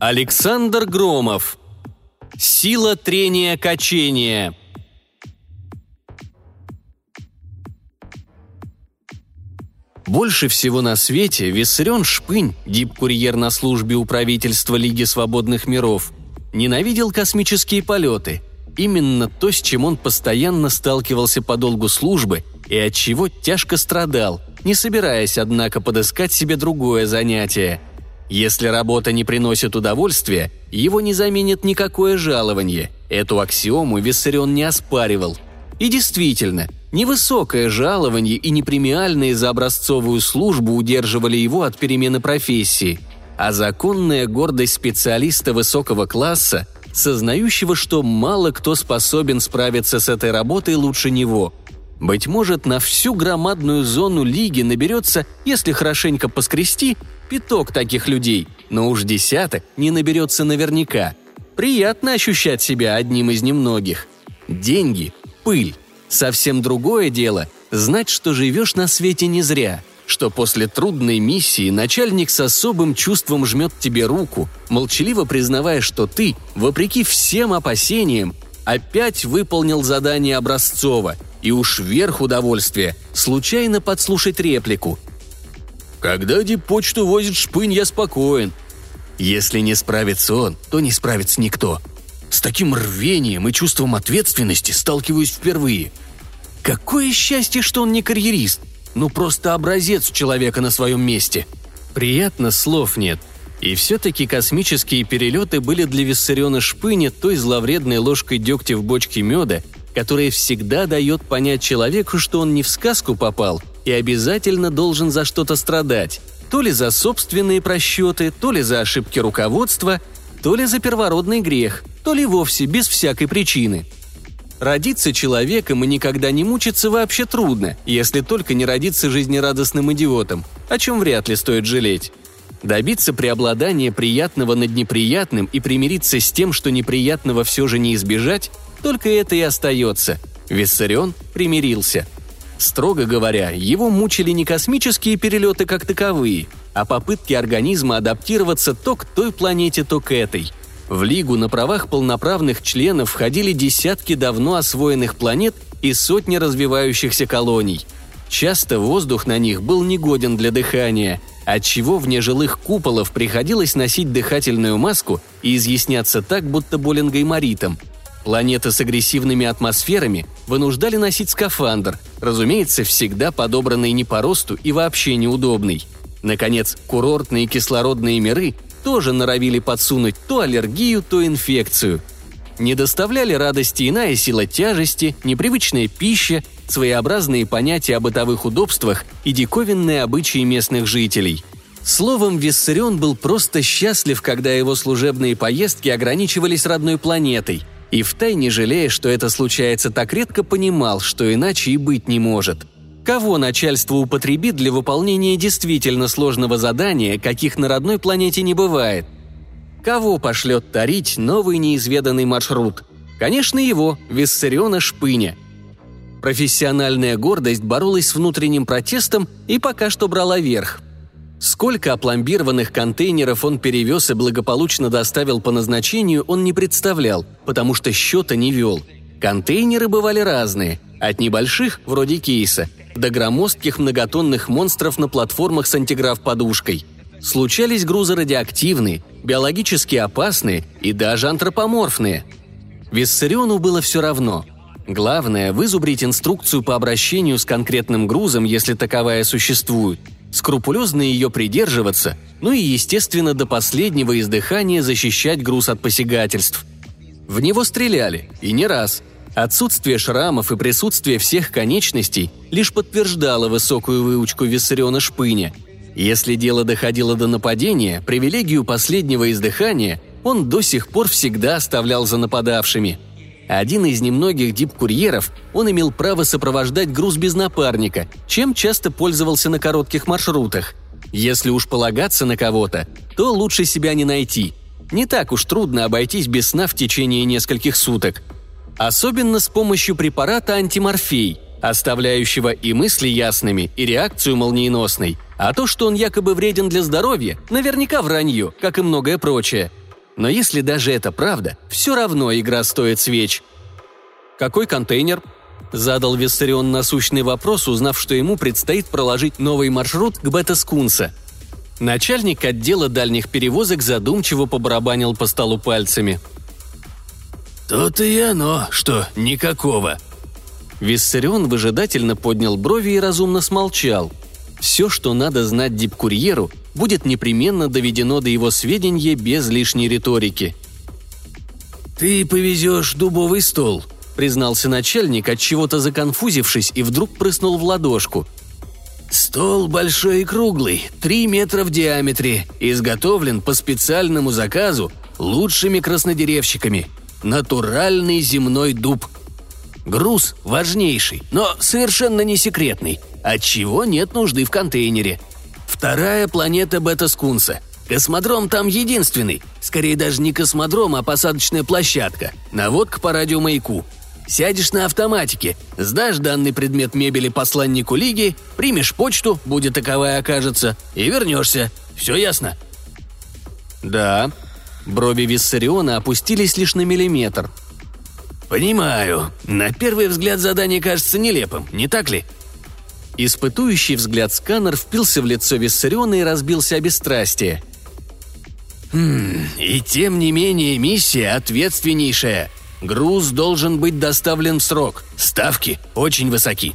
Александр Громов. Сила трения качения. Больше всего на свете Виссарион Шпынь, дип-курьер на службе у правительства Лиги Свободных Миров, ненавидел космические полеты. Именно то, с чем он постоянно сталкивался по долгу службы и от чего тяжко страдал, не собираясь, однако, подыскать себе другое занятие. Если работа не приносит удовольствия, его не заменит никакое жалование. Эту аксиому Виссарион не оспаривал. И действительно – Невысокое жалование и непремиальные за образцовую службу удерживали его от перемены профессии, а законная гордость специалиста высокого класса, сознающего, что мало кто способен справиться с этой работой лучше него. Быть может, на всю громадную зону лиги наберется, если хорошенько поскрести, пяток таких людей, но уж десяток не наберется наверняка. Приятно ощущать себя одним из немногих. Деньги – пыль. Совсем другое дело – знать, что живешь на свете не зря, что после трудной миссии начальник с особым чувством жмет тебе руку, молчаливо признавая, что ты, вопреки всем опасениям, опять выполнил задание Образцова, и уж вверх удовольствия случайно подслушать реплику. «Когда диппочту возит шпынь, я спокоен». Если не справится он, то не справится никто – с таким рвением и чувством ответственности сталкиваюсь впервые. Какое счастье, что он не карьерист. Ну просто образец человека на своем месте. Приятно, слов нет. И все-таки космические перелеты были для Виссариона Шпыня той зловредной ложкой дегтя в бочке меда, которая всегда дает понять человеку, что он не в сказку попал и обязательно должен за что-то страдать. То ли за собственные просчеты, то ли за ошибки руководства, то ли за первородный грех, то ли вовсе без всякой причины. Родиться человеком и никогда не мучиться вообще трудно, если только не родиться жизнерадостным идиотом, о чем вряд ли стоит жалеть. Добиться преобладания приятного над неприятным и примириться с тем, что неприятного все же не избежать, только это и остается. Виссарион примирился. Строго говоря, его мучили не космические перелеты как таковые, а попытки организма адаптироваться то к той планете, то к этой – в Лигу на правах полноправных членов входили десятки давно освоенных планет и сотни развивающихся колоний. Часто воздух на них был негоден для дыхания, отчего вне жилых куполов приходилось носить дыхательную маску и изъясняться так, будто болен гайморитом. Планеты с агрессивными атмосферами вынуждали носить скафандр, разумеется, всегда подобранный не по росту и вообще неудобный. Наконец, курортные кислородные миры тоже норовили подсунуть то аллергию, то инфекцию. Не доставляли радости иная сила тяжести, непривычная пища, своеобразные понятия о бытовых удобствах и диковинные обычаи местных жителей. Словом, Виссарион был просто счастлив, когда его служебные поездки ограничивались родной планетой, и втайне жалея, что это случается так редко, понимал, что иначе и быть не может – Кого начальство употребит для выполнения действительно сложного задания, каких на родной планете не бывает? Кого пошлет тарить новый неизведанный маршрут? Конечно, его, Виссариона Шпыня. Профессиональная гордость боролась с внутренним протестом и пока что брала верх. Сколько опломбированных контейнеров он перевез и благополучно доставил по назначению, он не представлял, потому что счета не вел. Контейнеры бывали разные – от небольших, вроде кейса, до громоздких многотонных монстров на платформах с антиграф-подушкой. Случались грузы радиоактивные, биологически опасные и даже антропоморфные. Виссариону было все равно. Главное – вызубрить инструкцию по обращению с конкретным грузом, если таковая существует, скрупулезно ее придерживаться, ну и, естественно, до последнего издыхания защищать груз от посягательств. В него стреляли, и не раз – Отсутствие шрамов и присутствие всех конечностей лишь подтверждало высокую выучку Виссариона Шпыня. Если дело доходило до нападения, привилегию последнего издыхания он до сих пор всегда оставлял за нападавшими. Один из немногих дип-курьеров, он имел право сопровождать груз без напарника, чем часто пользовался на коротких маршрутах. Если уж полагаться на кого-то, то лучше себя не найти. Не так уж трудно обойтись без сна в течение нескольких суток – Особенно с помощью препарата антиморфей, оставляющего и мысли ясными, и реакцию молниеносной. А то, что он якобы вреден для здоровья, наверняка вранье, как и многое прочее. Но если даже это правда, все равно игра стоит свеч. «Какой контейнер?» Задал Виссарион насущный вопрос, узнав, что ему предстоит проложить новый маршрут к Бета-Скунса. Начальник отдела дальних перевозок задумчиво побарабанил по столу пальцами. «То-то и оно, что никакого», Виссарион выжидательно поднял брови и разумно смолчал. Все, что надо знать дипкурьеру, будет непременно доведено до его сведения без лишней риторики. «Ты повезешь дубовый стол», — признался начальник, от чего-то законфузившись и вдруг прыснул в ладошку. «Стол большой и круглый, три метра в диаметре, изготовлен по специальному заказу лучшими краснодеревщиками. Натуральный земной дуб. Груз важнейший, но совершенно не секретный, отчего нет нужды в контейнере. Вторая планета Бета-Скунса. Космодром там единственный. Скорее даже не космодром, а посадочная площадка. Наводка по радиомаяку. Сядешь на автоматике, сдашь данный предмет мебели посланнику Лиги, примешь почту, будет таковая окажется, и вернешься. Все ясно?» «Да». Брови Виссариона опустились лишь на миллиметр. «Понимаю. На первый взгляд задание кажется нелепым, не так ли?» Испытующий взгляд сканер впился в лицо Виссариона и разбился о бесстрастие. «Хм, и тем не менее миссия ответственнейшая. Груз должен быть доставлен в срок. Ставки очень высоки.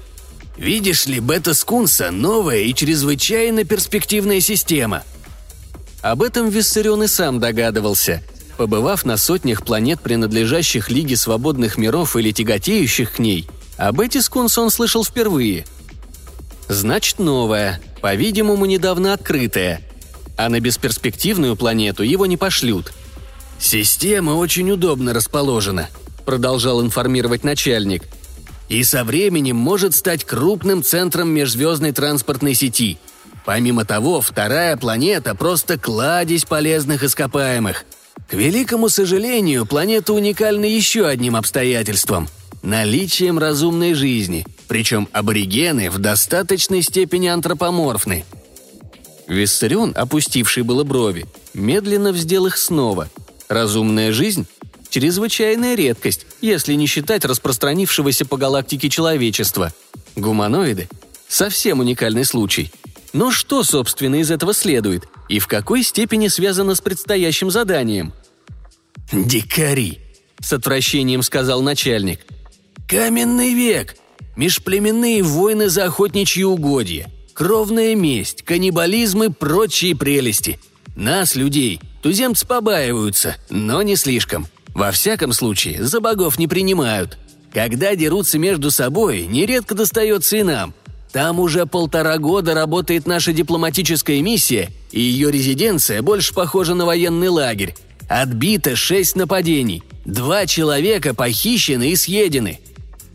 Видишь ли, бета-скунса – новая и чрезвычайно перспективная система». Об этом Виссарион и сам догадывался. Побывав на сотнях планет, принадлежащих Лиге Свободных Миров или тяготеющих к ней, об эти скунс он слышал впервые – Значит, новая, по-видимому, недавно открытая. А на бесперспективную планету его не пошлют. «Система очень удобно расположена», — продолжал информировать начальник. «И со временем может стать крупным центром межзвездной транспортной сети. Помимо того, вторая планета просто кладезь полезных ископаемых. К великому сожалению, планета уникальна еще одним обстоятельством – наличием разумной жизни – причем аборигены в достаточной степени антропоморфны. Виссарион, опустивший было брови, медленно вздел их снова. Разумная жизнь – чрезвычайная редкость, если не считать распространившегося по галактике человечества. Гуманоиды – совсем уникальный случай. Но что, собственно, из этого следует? И в какой степени связано с предстоящим заданием? «Дикари!» – с отвращением сказал начальник. «Каменный век! межплеменные войны за охотничьи угодья, кровная месть, каннибализм и прочие прелести. Нас, людей, туземцы побаиваются, но не слишком. Во всяком случае, за богов не принимают. Когда дерутся между собой, нередко достается и нам. Там уже полтора года работает наша дипломатическая миссия, и ее резиденция больше похожа на военный лагерь. Отбито шесть нападений. Два человека похищены и съедены.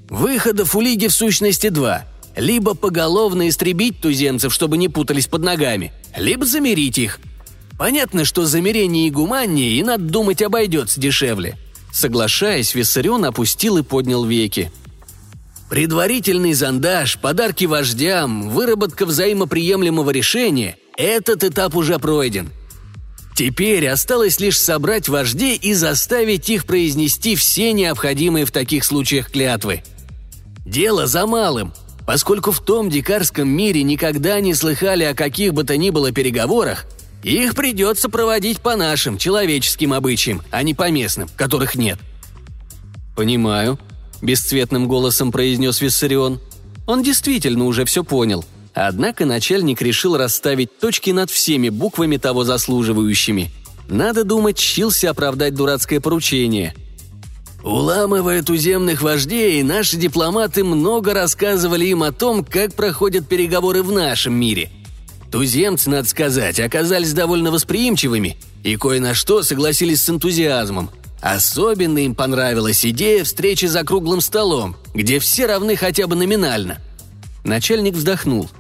Выходов у Лиги в сущности два. Либо поголовно истребить туземцев, чтобы не путались под ногами, либо замерить их. Понятно, что замерение и гуманнее, и надо думать обойдется дешевле. Соглашаясь, Виссарион опустил и поднял веки. Предварительный зондаж, подарки вождям, выработка взаимоприемлемого решения – этот этап уже пройден. Теперь осталось лишь собрать вождей и заставить их произнести все необходимые в таких случаях клятвы – Дело за малым. Поскольку в том дикарском мире никогда не слыхали о каких бы то ни было переговорах, их придется проводить по нашим, человеческим обычаям, а не по местным, которых нет». «Понимаю», – бесцветным голосом произнес Виссарион. Он действительно уже все понял. Однако начальник решил расставить точки над всеми буквами того заслуживающими. Надо думать, чился оправдать дурацкое поручение – Уламывая туземных вождей, наши дипломаты много рассказывали им о том, как проходят переговоры в нашем мире. Туземцы, надо сказать, оказались довольно восприимчивыми и кое на что согласились с энтузиазмом. Особенно им понравилась идея встречи за круглым столом, где все равны хотя бы номинально. Начальник вздохнул.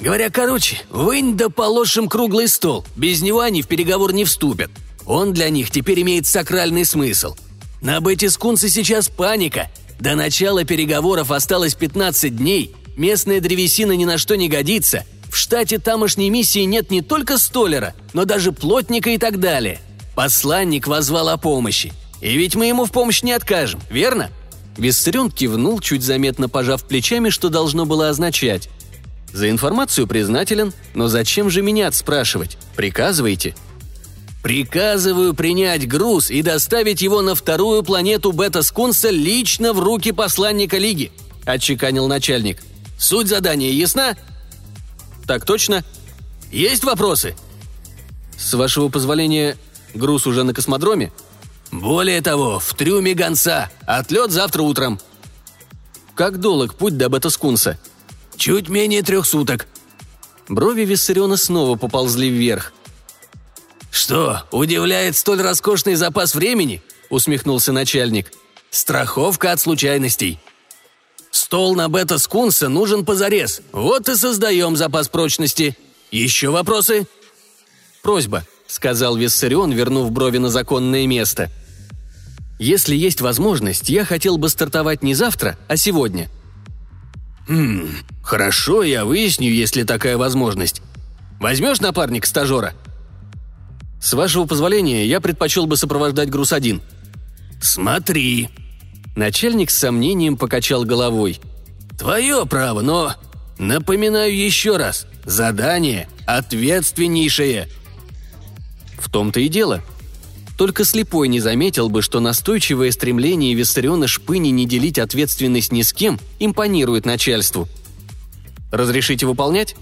Говоря короче, вынь да положим круглый стол, без него они в переговор не вступят. Он для них теперь имеет сакральный смысл – на Бетискунце сейчас паника. До начала переговоров осталось 15 дней. Местная древесина ни на что не годится. В штате тамошней миссии нет не только столера, но даже плотника и так далее. Посланник возвал о помощи. И ведь мы ему в помощь не откажем, верно?» Виссарион кивнул, чуть заметно пожав плечами, что должно было означать. «За информацию признателен, но зачем же меня спрашивать? Приказывайте». «Приказываю принять груз и доставить его на вторую планету Бета-Скунса лично в руки посланника Лиги», – отчеканил начальник. «Суть задания ясна?» «Так точно?» «Есть вопросы?» «С вашего позволения, груз уже на космодроме?» «Более того, в трюме гонца. Отлет завтра утром». «Как долг путь до Бета-Скунса?» «Чуть менее трех суток». Брови Виссариона снова поползли вверх. «Что, удивляет столь роскошный запас времени?» – усмехнулся начальник. «Страховка от случайностей. Стол на бета-скунса нужен позарез. Вот и создаем запас прочности. Еще вопросы?» «Просьба», – сказал Виссарион, вернув брови на законное место. «Если есть возможность, я хотел бы стартовать не завтра, а сегодня». «Хм, хорошо, я выясню, есть ли такая возможность. Возьмешь напарник стажера?» С вашего позволения, я предпочел бы сопровождать груз один». «Смотри». Начальник с сомнением покачал головой. «Твое право, но... Напоминаю еще раз. Задание ответственнейшее». В том-то и дело. Только слепой не заметил бы, что настойчивое стремление Виссариона Шпыни не делить ответственность ни с кем импонирует начальству. «Разрешите выполнять?»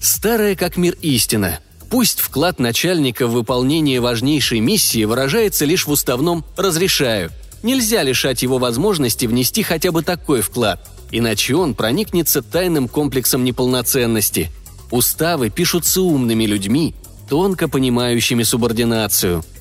Старая как мир истина – Пусть вклад начальника в выполнение важнейшей миссии выражается лишь в уставном «разрешаю». Нельзя лишать его возможности внести хотя бы такой вклад, иначе он проникнется тайным комплексом неполноценности. Уставы пишутся умными людьми, тонко понимающими субординацию –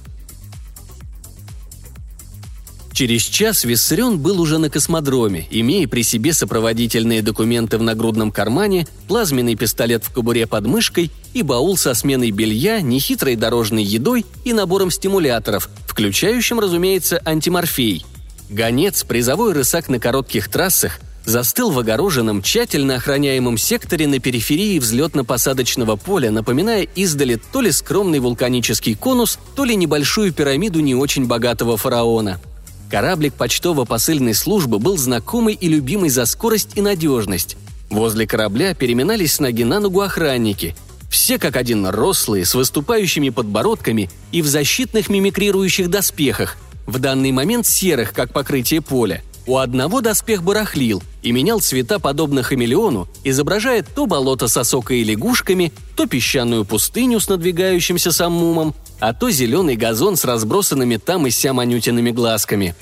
Через час Виссарион был уже на космодроме, имея при себе сопроводительные документы в нагрудном кармане, плазменный пистолет в кобуре под мышкой и баул со сменой белья, нехитрой дорожной едой и набором стимуляторов, включающим, разумеется, антиморфей. Гонец, призовой рысак на коротких трассах, застыл в огороженном, тщательно охраняемом секторе на периферии взлетно-посадочного поля, напоминая издали то ли скромный вулканический конус, то ли небольшую пирамиду не очень богатого фараона – Кораблик почтово-посыльной службы был знакомый и любимый за скорость и надежность. Возле корабля переминались с ноги на ногу охранники. Все как один рослые, с выступающими подбородками и в защитных мимикрирующих доспехах, в данный момент серых, как покрытие поля. У одного доспех барахлил и менял цвета подобно хамелеону, изображая то болото с осокой и лягушками, то песчаную пустыню с надвигающимся саммумом, а то зеленый газон с разбросанными там и сям анютиными глазками.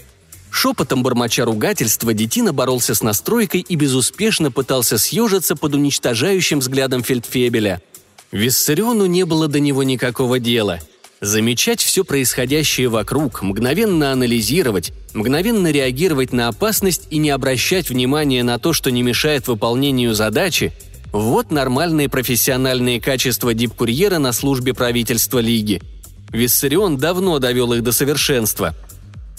Шепотом бормоча ругательства детина боролся с настройкой и безуспешно пытался съежиться под уничтожающим взглядом фельдфебеля. Виссариону не было до него никакого дела. Замечать все происходящее вокруг, мгновенно анализировать, мгновенно реагировать на опасность и не обращать внимания на то, что не мешает выполнению задачи – вот нормальные профессиональные качества дипкурьера на службе правительства Лиги – Виссарион давно довел их до совершенства.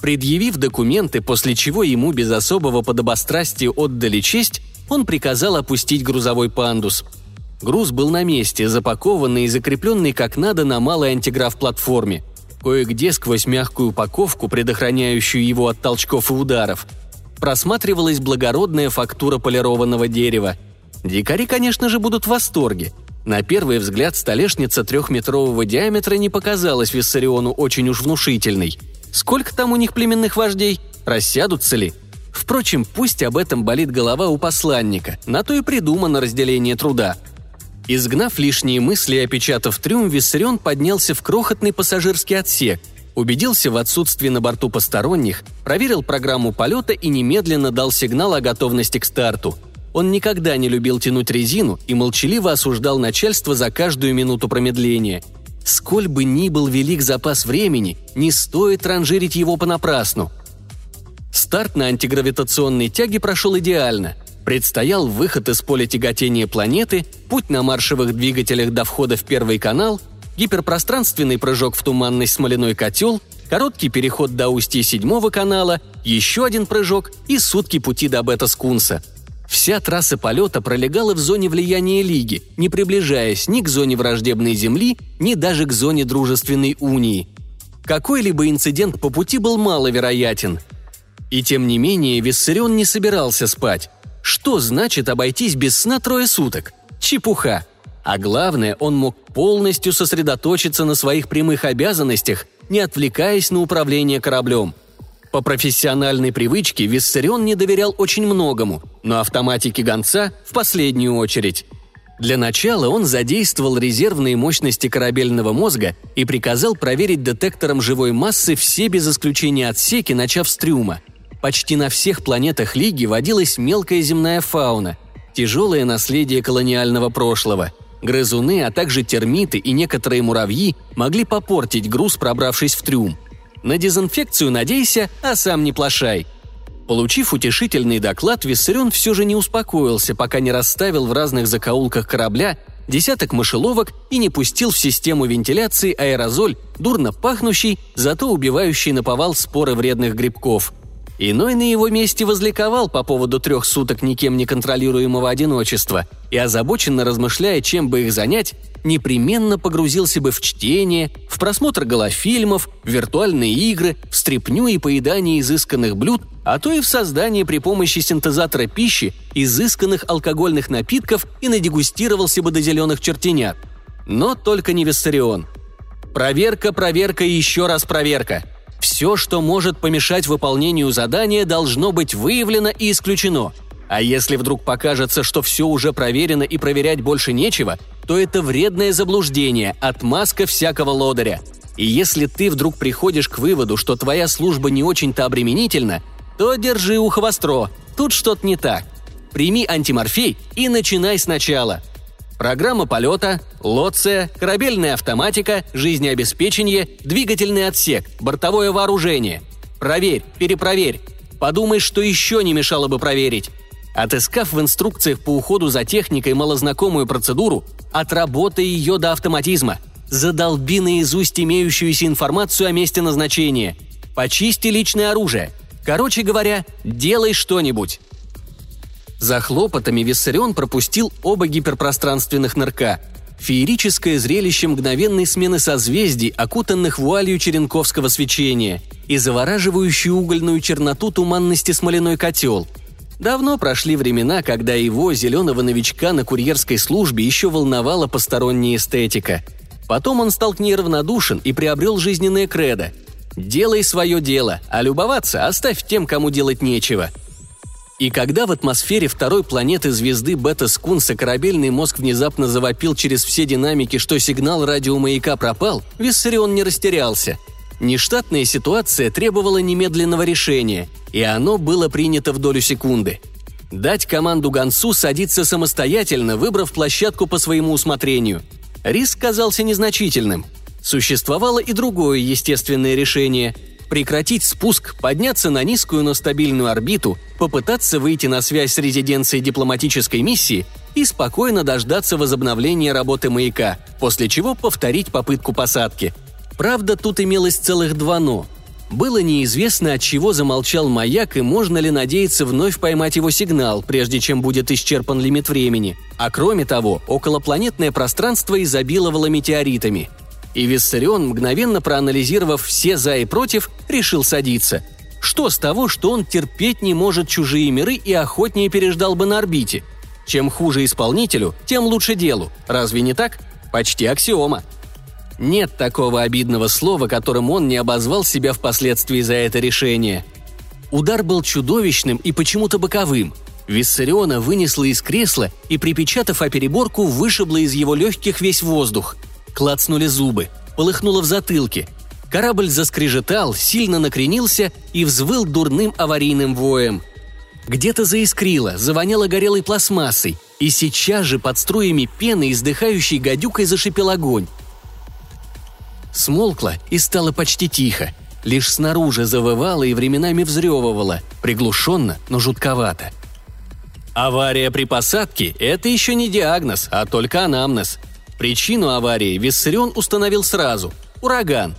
Предъявив документы, после чего ему без особого подобострастия отдали честь, он приказал опустить грузовой пандус. Груз был на месте, запакованный и закрепленный как надо на малой антиграф-платформе. Кое-где сквозь мягкую упаковку, предохраняющую его от толчков и ударов, просматривалась благородная фактура полированного дерева. Дикари, конечно же, будут в восторге – на первый взгляд столешница трехметрового диаметра не показалась Виссариону очень уж внушительной. Сколько там у них племенных вождей? Рассядутся ли? Впрочем, пусть об этом болит голова у посланника, на то и придумано разделение труда. Изгнав лишние мысли и опечатав трюм, Виссарион поднялся в крохотный пассажирский отсек, убедился в отсутствии на борту посторонних, проверил программу полета и немедленно дал сигнал о готовности к старту – он никогда не любил тянуть резину и молчаливо осуждал начальство за каждую минуту промедления. Сколь бы ни был велик запас времени, не стоит ранжирить его понапрасну. Старт на антигравитационной тяге прошел идеально. Предстоял выход из поля тяготения планеты, путь на маршевых двигателях до входа в первый канал, гиперпространственный прыжок в туманный смоляной котел, короткий переход до устья седьмого канала, еще один прыжок и сутки пути до Бета-Скунса – Вся трасса полета пролегала в зоне влияния Лиги, не приближаясь ни к зоне враждебной Земли, ни даже к зоне дружественной унии. Какой-либо инцидент по пути был маловероятен. И тем не менее Виссарион не собирался спать. Что значит обойтись без сна трое суток? Чепуха. А главное, он мог полностью сосредоточиться на своих прямых обязанностях, не отвлекаясь на управление кораблем – по профессиональной привычке Виссарион не доверял очень многому, но автоматике гонца в последнюю очередь. Для начала он задействовал резервные мощности корабельного мозга и приказал проверить детектором живой массы все без исключения отсеки, начав с трюма. Почти на всех планетах Лиги водилась мелкая земная фауна, тяжелое наследие колониального прошлого. Грызуны, а также термиты и некоторые муравьи могли попортить груз, пробравшись в трюм – на дезинфекцию надейся, а сам не плашай. Получив утешительный доклад, Виссарион все же не успокоился, пока не расставил в разных закоулках корабля десяток мышеловок и не пустил в систему вентиляции аэрозоль, дурно пахнущий, зато убивающий наповал споры вредных грибков. Иной на его месте возликовал по поводу трех суток никем не контролируемого одиночества и, озабоченно размышляя, чем бы их занять, непременно погрузился бы в чтение, в просмотр голофильмов, в виртуальные игры, в стряпню и поедание изысканных блюд, а то и в создание при помощи синтезатора пищи изысканных алкогольных напитков и надегустировался бы до зеленых чертенят. Но только не Виссарион. Проверка, проверка и еще раз проверка – все, что может помешать выполнению задания, должно быть выявлено и исключено. А если вдруг покажется, что все уже проверено и проверять больше нечего, то это вредное заблуждение, отмазка всякого лодыря. И если ты вдруг приходишь к выводу, что твоя служба не очень-то обременительна, то держи ухо востро, тут что-то не так. Прими антиморфей и начинай сначала – Программа полета, лоция, корабельная автоматика, жизнеобеспечение, двигательный отсек, бортовое вооружение. Проверь, перепроверь. Подумай, что еще не мешало бы проверить. Отыскав в инструкциях по уходу за техникой малознакомую процедуру, отработай ее до автоматизма. Задолби наизусть имеющуюся информацию о месте назначения. Почисти личное оружие. Короче говоря, делай что-нибудь. За хлопотами Виссарион пропустил оба гиперпространственных нырка. Феерическое зрелище мгновенной смены созвездий, окутанных вуалью черенковского свечения, и завораживающую угольную черноту туманности смоляной котел. Давно прошли времена, когда его, зеленого новичка на курьерской службе, еще волновала посторонняя эстетика. Потом он стал к ней равнодушен и приобрел жизненное кредо. «Делай свое дело, а любоваться оставь тем, кому делать нечего», – и когда в атмосфере второй планеты звезды Бета-Скунса корабельный мозг внезапно завопил через все динамики, что сигнал радиомаяка пропал, Виссарион не растерялся. Нештатная ситуация требовала немедленного решения, и оно было принято в долю секунды. Дать команду гонцу садиться самостоятельно, выбрав площадку по своему усмотрению. Риск казался незначительным. Существовало и другое естественное решение – прекратить спуск, подняться на низкую, но стабильную орбиту, попытаться выйти на связь с резиденцией дипломатической миссии и спокойно дождаться возобновления работы маяка, после чего повторить попытку посадки. Правда, тут имелось целых два «но». Было неизвестно, от чего замолчал маяк и можно ли надеяться вновь поймать его сигнал, прежде чем будет исчерпан лимит времени. А кроме того, околопланетное пространство изобиловало метеоритами – и Виссарион, мгновенно проанализировав все «за» и «против», решил садиться. Что с того, что он терпеть не может чужие миры и охотнее переждал бы на орбите? Чем хуже исполнителю, тем лучше делу. Разве не так? Почти аксиома. Нет такого обидного слова, которым он не обозвал себя впоследствии за это решение. Удар был чудовищным и почему-то боковым. Виссариона вынесла из кресла и, припечатав о переборку, вышибла из его легких весь воздух – клацнули зубы, полыхнуло в затылке. Корабль заскрежетал, сильно накренился и взвыл дурным аварийным воем. Где-то заискрило, завоняло горелой пластмассой, и сейчас же под струями пены, издыхающей гадюкой, зашипел огонь. Смолкло и стало почти тихо. Лишь снаружи завывало и временами взрёвывало, приглушенно, но жутковато. Авария при посадке – это еще не диагноз, а только анамнез. Причину аварии Виссарион установил сразу – ураган.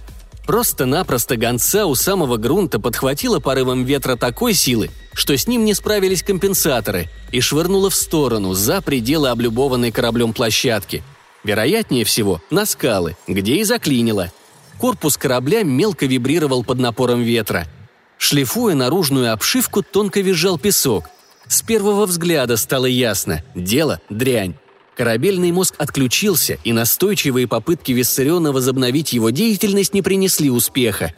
Просто-напросто гонца у самого грунта подхватило порывом ветра такой силы, что с ним не справились компенсаторы, и швырнуло в сторону, за пределы облюбованной кораблем площадки. Вероятнее всего, на скалы, где и заклинило. Корпус корабля мелко вибрировал под напором ветра. Шлифуя наружную обшивку, тонко визжал песок. С первого взгляда стало ясно – дело – дрянь. Корабельный мозг отключился, и настойчивые попытки Виссариона возобновить его деятельность не принесли успеха.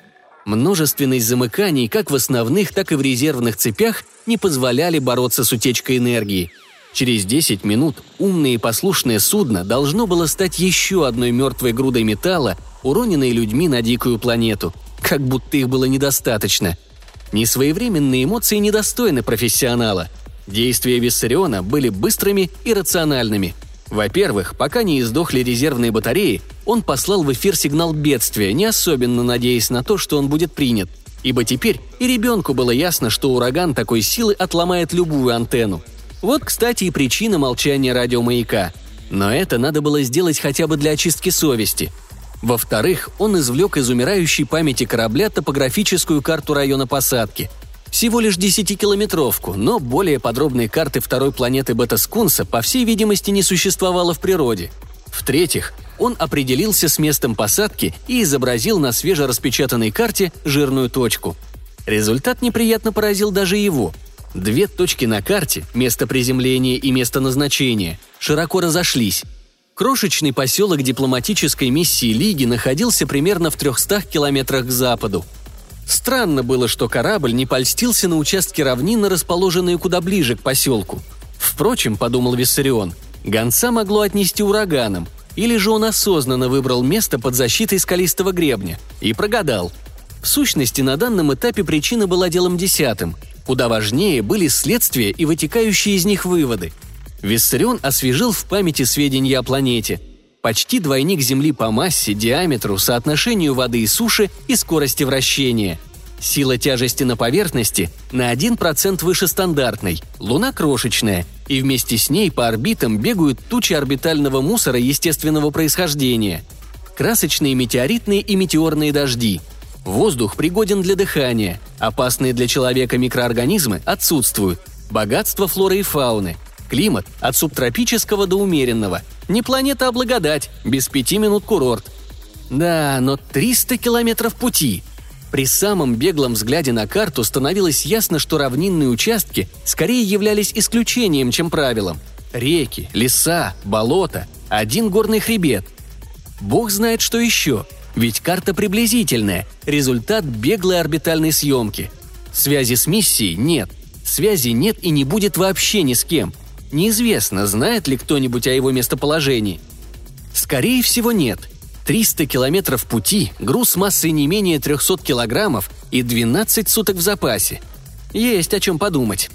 Множественность замыканий как в основных, так и в резервных цепях не позволяли бороться с утечкой энергии. Через 10 минут умное и послушное судно должно было стать еще одной мертвой грудой металла, уроненной людьми на дикую планету. Как будто их было недостаточно. Несвоевременные эмоции недостойны профессионала. Действия Виссариона были быстрыми и рациональными – во-первых, пока не издохли резервные батареи, он послал в эфир сигнал бедствия, не особенно надеясь на то, что он будет принят. Ибо теперь и ребенку было ясно, что ураган такой силы отломает любую антенну. Вот, кстати, и причина молчания радиомаяка. Но это надо было сделать хотя бы для очистки совести. Во-вторых, он извлек из умирающей памяти корабля топографическую карту района посадки – всего лишь 10-километровку, но более подробной карты второй планеты Бета-Скунса, по всей видимости, не существовало в природе. В-третьих, он определился с местом посадки и изобразил на свежераспечатанной карте жирную точку. Результат неприятно поразил даже его. Две точки на карте, место приземления и место назначения, широко разошлись. Крошечный поселок дипломатической миссии Лиги находился примерно в 300 километрах к западу – Странно было, что корабль не польстился на участке равнины, расположенные куда ближе к поселку. Впрочем, подумал Виссарион, гонца могло отнести ураганом, или же он осознанно выбрал место под защитой скалистого гребня и прогадал. В сущности, на данном этапе причина была делом десятым. Куда важнее были следствия и вытекающие из них выводы. Виссарион освежил в памяти сведения о планете – почти двойник Земли по массе, диаметру, соотношению воды и суши и скорости вращения. Сила тяжести на поверхности на 1% выше стандартной, Луна крошечная, и вместе с ней по орбитам бегают тучи орбитального мусора естественного происхождения. Красочные метеоритные и метеорные дожди. Воздух пригоден для дыхания, опасные для человека микроорганизмы отсутствуют, богатство флоры и фауны – Климат от субтропического до умеренного. Не планета, а благодать. Без пяти минут курорт. Да, но 300 километров пути. При самом беглом взгляде на карту становилось ясно, что равнинные участки скорее являлись исключением, чем правилом. Реки, леса, болота, один горный хребет. Бог знает, что еще. Ведь карта приблизительная, результат беглой орбитальной съемки. Связи с миссией нет. Связи нет и не будет вообще ни с кем. Неизвестно, знает ли кто-нибудь о его местоположении. Скорее всего, нет. 300 километров пути, груз массой не менее 300 килограммов и 12 суток в запасе. Есть о чем подумать.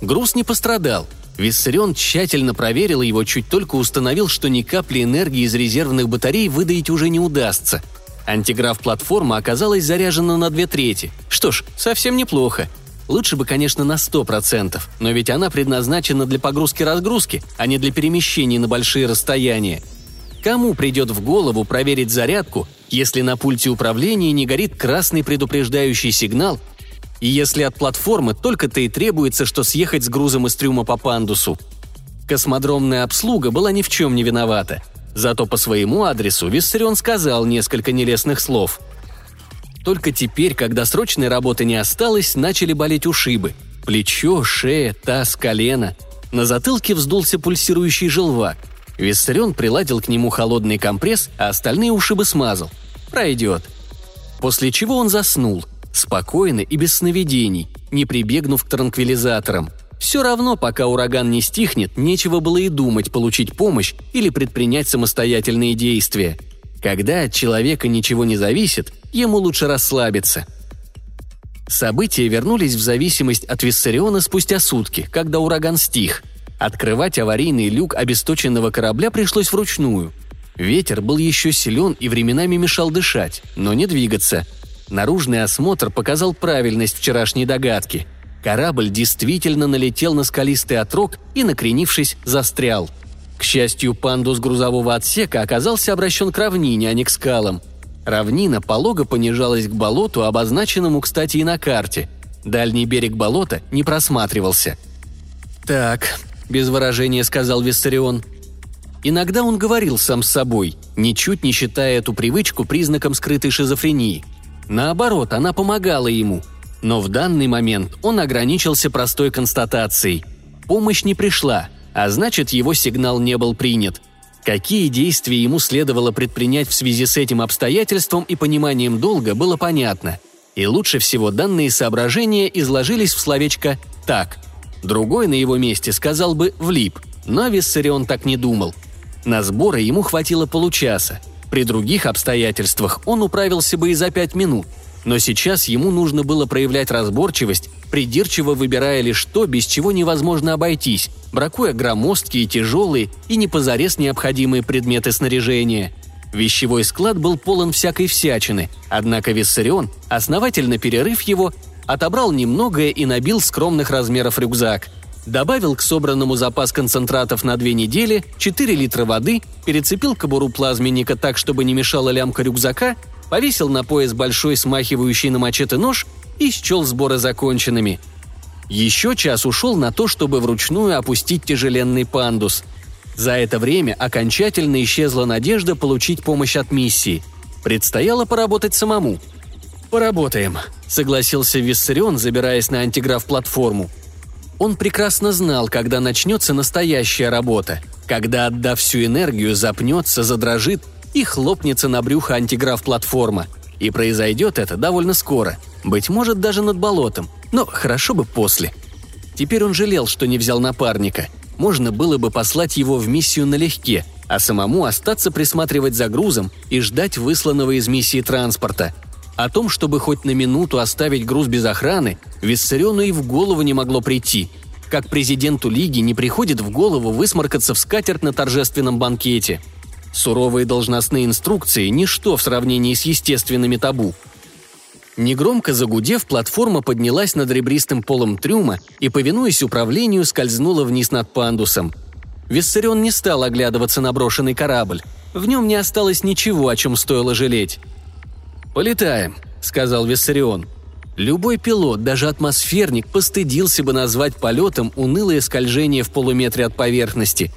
Груз не пострадал. Виссарион тщательно проверил его, чуть только установил, что ни капли энергии из резервных батарей выдавить уже не удастся. Антиграф-платформа оказалась заряжена на две трети. Что ж, совсем неплохо. Лучше бы, конечно, на 100%, но ведь она предназначена для погрузки-разгрузки, а не для перемещений на большие расстояния. Кому придет в голову проверить зарядку, если на пульте управления не горит красный предупреждающий сигнал, и если от платформы только-то и требуется, что съехать с грузом из трюма по пандусу? Космодромная обслуга была ни в чем не виновата. Зато по своему адресу Виссарион сказал несколько нелестных слов – только теперь, когда срочной работы не осталось, начали болеть ушибы. Плечо, шея, таз, колено. На затылке вздулся пульсирующий желвак. Виссарион приладил к нему холодный компресс, а остальные ушибы смазал. Пройдет. После чего он заснул, спокойно и без сновидений, не прибегнув к транквилизаторам. Все равно, пока ураган не стихнет, нечего было и думать получить помощь или предпринять самостоятельные действия. Когда от человека ничего не зависит, ему лучше расслабиться. События вернулись в зависимость от Виссариона спустя сутки, когда ураган стих. Открывать аварийный люк обесточенного корабля пришлось вручную. Ветер был еще силен и временами мешал дышать, но не двигаться. Наружный осмотр показал правильность вчерашней догадки. Корабль действительно налетел на скалистый отрог и, накренившись, застрял. К счастью, пандус грузового отсека оказался обращен к равнине, а не к скалам – Равнина полого понижалась к болоту, обозначенному, кстати, и на карте. Дальний берег болота не просматривался. «Так», — без выражения сказал Виссарион. Иногда он говорил сам с собой, ничуть не считая эту привычку признаком скрытой шизофрении. Наоборот, она помогала ему. Но в данный момент он ограничился простой констатацией. Помощь не пришла, а значит, его сигнал не был принят. Какие действия ему следовало предпринять в связи с этим обстоятельством и пониманием долга, было понятно. И лучше всего данные соображения изложились в словечко «так». Другой на его месте сказал бы «влип», но Виссарион так не думал. На сборы ему хватило получаса. При других обстоятельствах он управился бы и за пять минут. Но сейчас ему нужно было проявлять разборчивость, придирчиво выбирая лишь то, без чего невозможно обойтись, бракуя громоздкие, тяжелые и не позарез необходимые предметы снаряжения. Вещевой склад был полон всякой всячины, однако Виссарион, основательно перерыв его, отобрал немногое и набил скромных размеров рюкзак. Добавил к собранному запас концентратов на две недели, 4 литра воды, перецепил кобуру плазменника так, чтобы не мешала лямка рюкзака, повесил на пояс большой смахивающий на мачете нож и счел сборы законченными. Еще час ушел на то, чтобы вручную опустить тяжеленный пандус. За это время окончательно исчезла надежда получить помощь от миссии. Предстояло поработать самому – «Поработаем», — согласился Виссарион, забираясь на антиграф-платформу. Он прекрасно знал, когда начнется настоящая работа, когда, отдав всю энергию, запнется, задрожит и хлопнется на брюхо антиграф-платформа. И произойдет это довольно скоро, быть может, даже над болотом, но хорошо бы после. Теперь он жалел, что не взял напарника. Можно было бы послать его в миссию налегке, а самому остаться присматривать за грузом и ждать высланного из миссии транспорта – о том, чтобы хоть на минуту оставить груз без охраны, Виссариону и в голову не могло прийти. Как президенту Лиги не приходит в голову высморкаться в скатерть на торжественном банкете. Суровые должностные инструкции – ничто в сравнении с естественными табу. Негромко загудев, платформа поднялась над ребристым полом трюма и, повинуясь управлению, скользнула вниз над пандусом. Виссарион не стал оглядываться на брошенный корабль. В нем не осталось ничего, о чем стоило жалеть. «Полетаем», — сказал Виссарион. Любой пилот, даже атмосферник, постыдился бы назвать полетом унылое скольжение в полуметре от поверхности.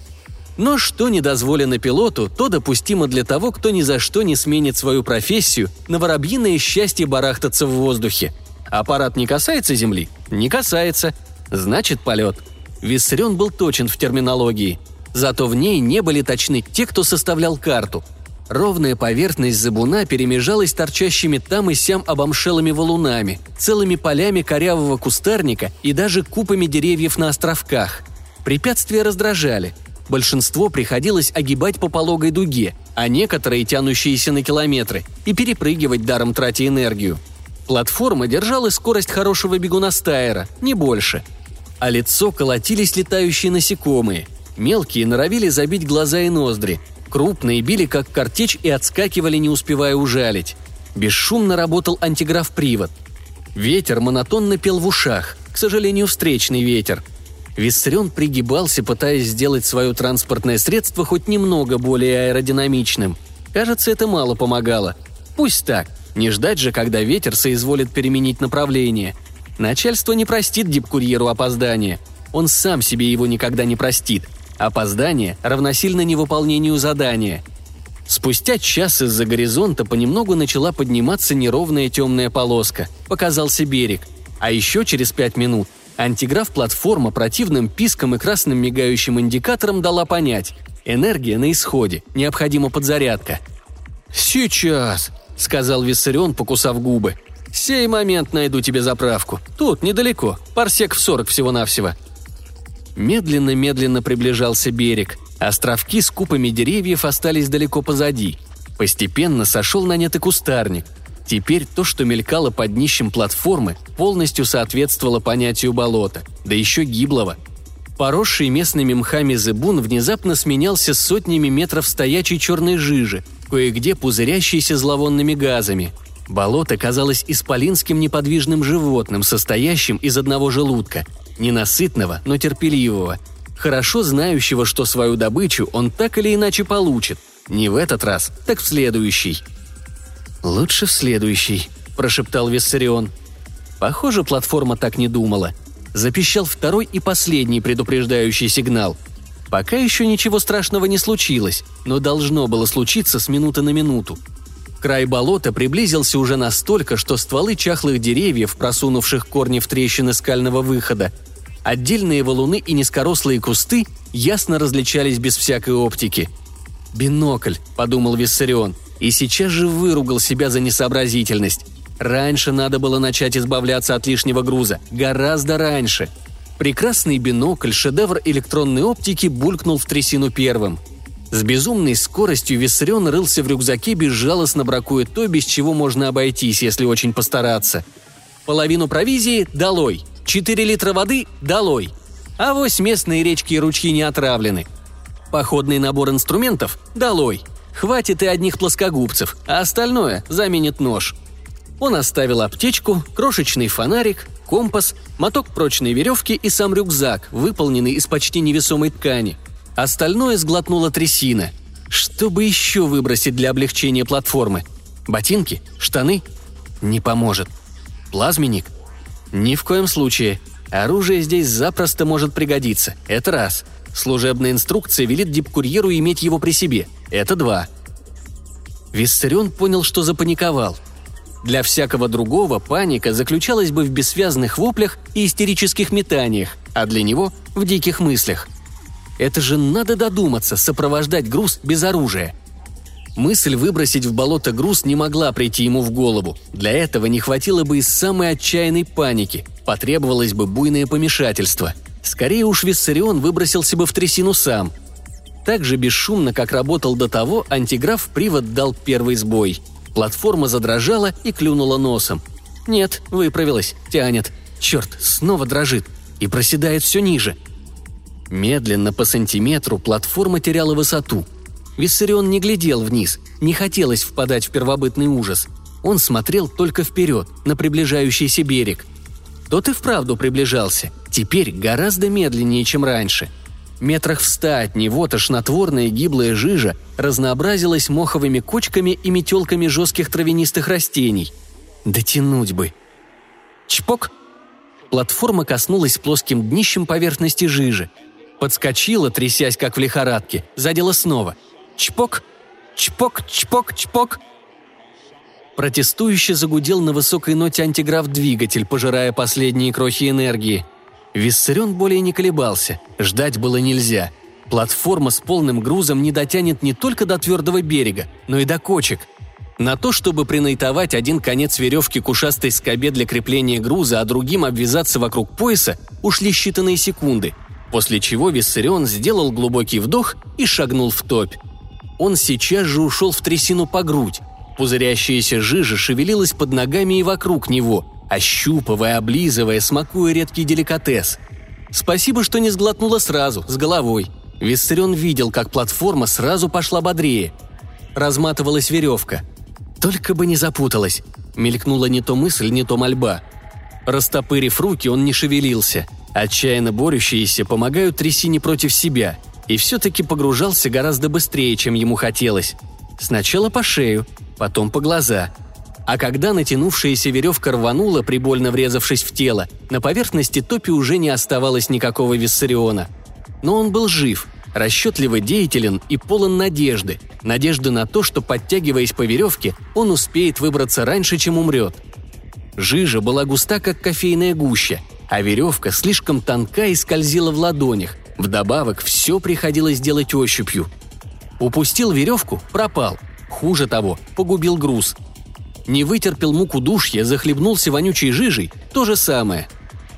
Но что не дозволено пилоту, то допустимо для того, кто ни за что не сменит свою профессию на воробьиное счастье барахтаться в воздухе. Аппарат не касается Земли? Не касается. Значит, полет. Виссарион был точен в терминологии. Зато в ней не были точны те, кто составлял карту – Ровная поверхность забуна перемежалась торчащими там и сям обомшелыми валунами, целыми полями корявого кустарника и даже купами деревьев на островках. Препятствия раздражали. Большинство приходилось огибать по пологой дуге, а некоторые, тянущиеся на километры, и перепрыгивать даром тратя энергию. Платформа держала скорость хорошего бегуна стайера, не больше. А лицо колотились летающие насекомые. Мелкие норовили забить глаза и ноздри, Крупные били как картечь и отскакивали, не успевая ужалить. Бесшумно работал антиграф-привод. Ветер монотонно пел в ушах, к сожалению, встречный ветер. Виссарион пригибался, пытаясь сделать свое транспортное средство хоть немного более аэродинамичным. Кажется, это мало помогало. Пусть так. Не ждать же, когда ветер соизволит переменить направление. Начальство не простит дипкурьеру опоздания. Он сам себе его никогда не простит – Опоздание равносильно невыполнению задания. Спустя час из-за горизонта понемногу начала подниматься неровная темная полоска. Показался берег. А еще через пять минут антиграф-платформа противным писком и красным мигающим индикатором дала понять – энергия на исходе, необходима подзарядка. «Сейчас», – сказал Виссарион, покусав губы. «Сей момент найду тебе заправку. Тут, недалеко, парсек в сорок всего-навсего. Медленно-медленно приближался берег. Островки с купами деревьев остались далеко позади. Постепенно сошел на нет и кустарник. Теперь то, что мелькало под днищем платформы, полностью соответствовало понятию болота, да еще гиблого. Поросший местными мхами зыбун внезапно сменялся сотнями метров стоячей черной жижи, кое-где пузырящейся зловонными газами. Болото казалось исполинским неподвижным животным, состоящим из одного желудка – ненасытного, но терпеливого, хорошо знающего, что свою добычу он так или иначе получит, не в этот раз, так в следующий. «Лучше в следующий», – прошептал Виссарион. Похоже, платформа так не думала. Запищал второй и последний предупреждающий сигнал. Пока еще ничего страшного не случилось, но должно было случиться с минуты на минуту. Край болота приблизился уже настолько, что стволы чахлых деревьев, просунувших корни в трещины скального выхода, отдельные валуны и низкорослые кусты ясно различались без всякой оптики. «Бинокль», — подумал Виссарион, и сейчас же выругал себя за несообразительность. Раньше надо было начать избавляться от лишнего груза. Гораздо раньше. Прекрасный бинокль, шедевр электронной оптики, булькнул в трясину первым. С безумной скоростью Виссарион рылся в рюкзаке, безжалостно бракуя то, без чего можно обойтись, если очень постараться. Половину провизии – долой. 4 литра воды – долой. А вось местные речки и ручьи не отравлены. Походный набор инструментов – долой. Хватит и одних плоскогубцев, а остальное заменит нож. Он оставил аптечку, крошечный фонарик, компас, моток прочной веревки и сам рюкзак, выполненный из почти невесомой ткани – Остальное сглотнула трясина. Что бы еще выбросить для облегчения платформы? Ботинки? Штаны? Не поможет. Плазменник? Ни в коем случае. Оружие здесь запросто может пригодиться. Это раз. Служебная инструкция велит дипкурьеру иметь его при себе. Это два. Виссарион понял, что запаниковал. Для всякого другого паника заключалась бы в бессвязных воплях и истерических метаниях, а для него – в диких мыслях – это же надо додуматься, сопровождать груз без оружия. Мысль выбросить в болото груз не могла прийти ему в голову. Для этого не хватило бы и самой отчаянной паники. Потребовалось бы буйное помешательство. Скорее уж Виссарион выбросился бы в трясину сам. Так же бесшумно, как работал до того, антиграф привод дал первый сбой. Платформа задрожала и клюнула носом. Нет, выправилась, тянет. Черт, снова дрожит. И проседает все ниже – Медленно по сантиметру платформа теряла высоту. Виссарион не глядел вниз, не хотелось впадать в первобытный ужас. Он смотрел только вперед, на приближающийся берег. Тот и вправду приближался, теперь гораздо медленнее, чем раньше. Метрах в ста от него тошнотворная гиблая жижа разнообразилась моховыми кочками и метелками жестких травянистых растений. Дотянуть бы. Чпок! Платформа коснулась плоским днищем поверхности жижи – Подскочила, трясясь, как в лихорадке, задела снова. Чпок, чпок, чпок, чпок. Протестующе загудел на высокой ноте антиграф-двигатель, пожирая последние крохи энергии. Виссарион более не колебался, ждать было нельзя. Платформа с полным грузом не дотянет не только до твердого берега, но и до кочек. На то, чтобы принайтовать один конец веревки к ушастой скобе для крепления груза, а другим обвязаться вокруг пояса, ушли считанные секунды – после чего Виссарион сделал глубокий вдох и шагнул в топь. Он сейчас же ушел в трясину по грудь. Пузырящаяся жижа шевелилась под ногами и вокруг него, ощупывая, облизывая, смакуя редкий деликатес. Спасибо, что не сглотнула сразу, с головой. Виссарион видел, как платформа сразу пошла бодрее. Разматывалась веревка. Только бы не запуталась. Мелькнула не то мысль, не то мольба. Растопырив руки, он не шевелился – Отчаянно борющиеся помогают трясине против себя, и все-таки погружался гораздо быстрее, чем ему хотелось. Сначала по шею, потом по глаза. А когда натянувшаяся веревка рванула, прибольно врезавшись в тело, на поверхности топи уже не оставалось никакого Виссариона. Но он был жив, расчетливо деятелен и полон надежды. Надежды на то, что, подтягиваясь по веревке, он успеет выбраться раньше, чем умрет. Жижа была густа, как кофейная гуща – а веревка слишком тонка и скользила в ладонях. Вдобавок, все приходилось делать ощупью. Упустил веревку – пропал. Хуже того, погубил груз. Не вытерпел муку душья, захлебнулся вонючей жижей – то же самое.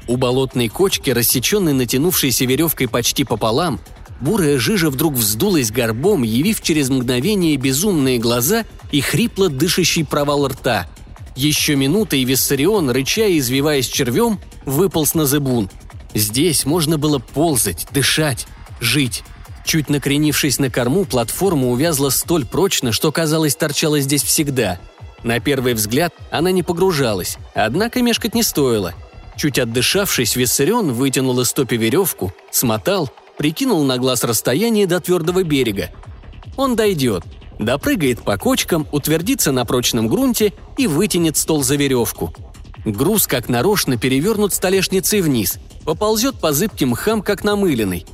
У болотной кочки, рассеченной натянувшейся веревкой почти пополам, бурая жижа вдруг вздулась горбом, явив через мгновение безумные глаза и хрипло дышащий провал рта – еще минута, и Виссарион, рыча и извиваясь червем, выполз на зыбун. Здесь можно было ползать, дышать, жить. Чуть накренившись на корму, платформа увязла столь прочно, что, казалось, торчала здесь всегда. На первый взгляд она не погружалась, однако мешкать не стоило. Чуть отдышавшись, Виссарион вытянул из стопи веревку, смотал, прикинул на глаз расстояние до твердого берега. Он дойдет. допрыгает по кочкам, утвердится на прочном грунте и вытянет стол за веревку. Груз как нарочно перевернут столешницей вниз, поползет по зыбким мхам, как намыленный.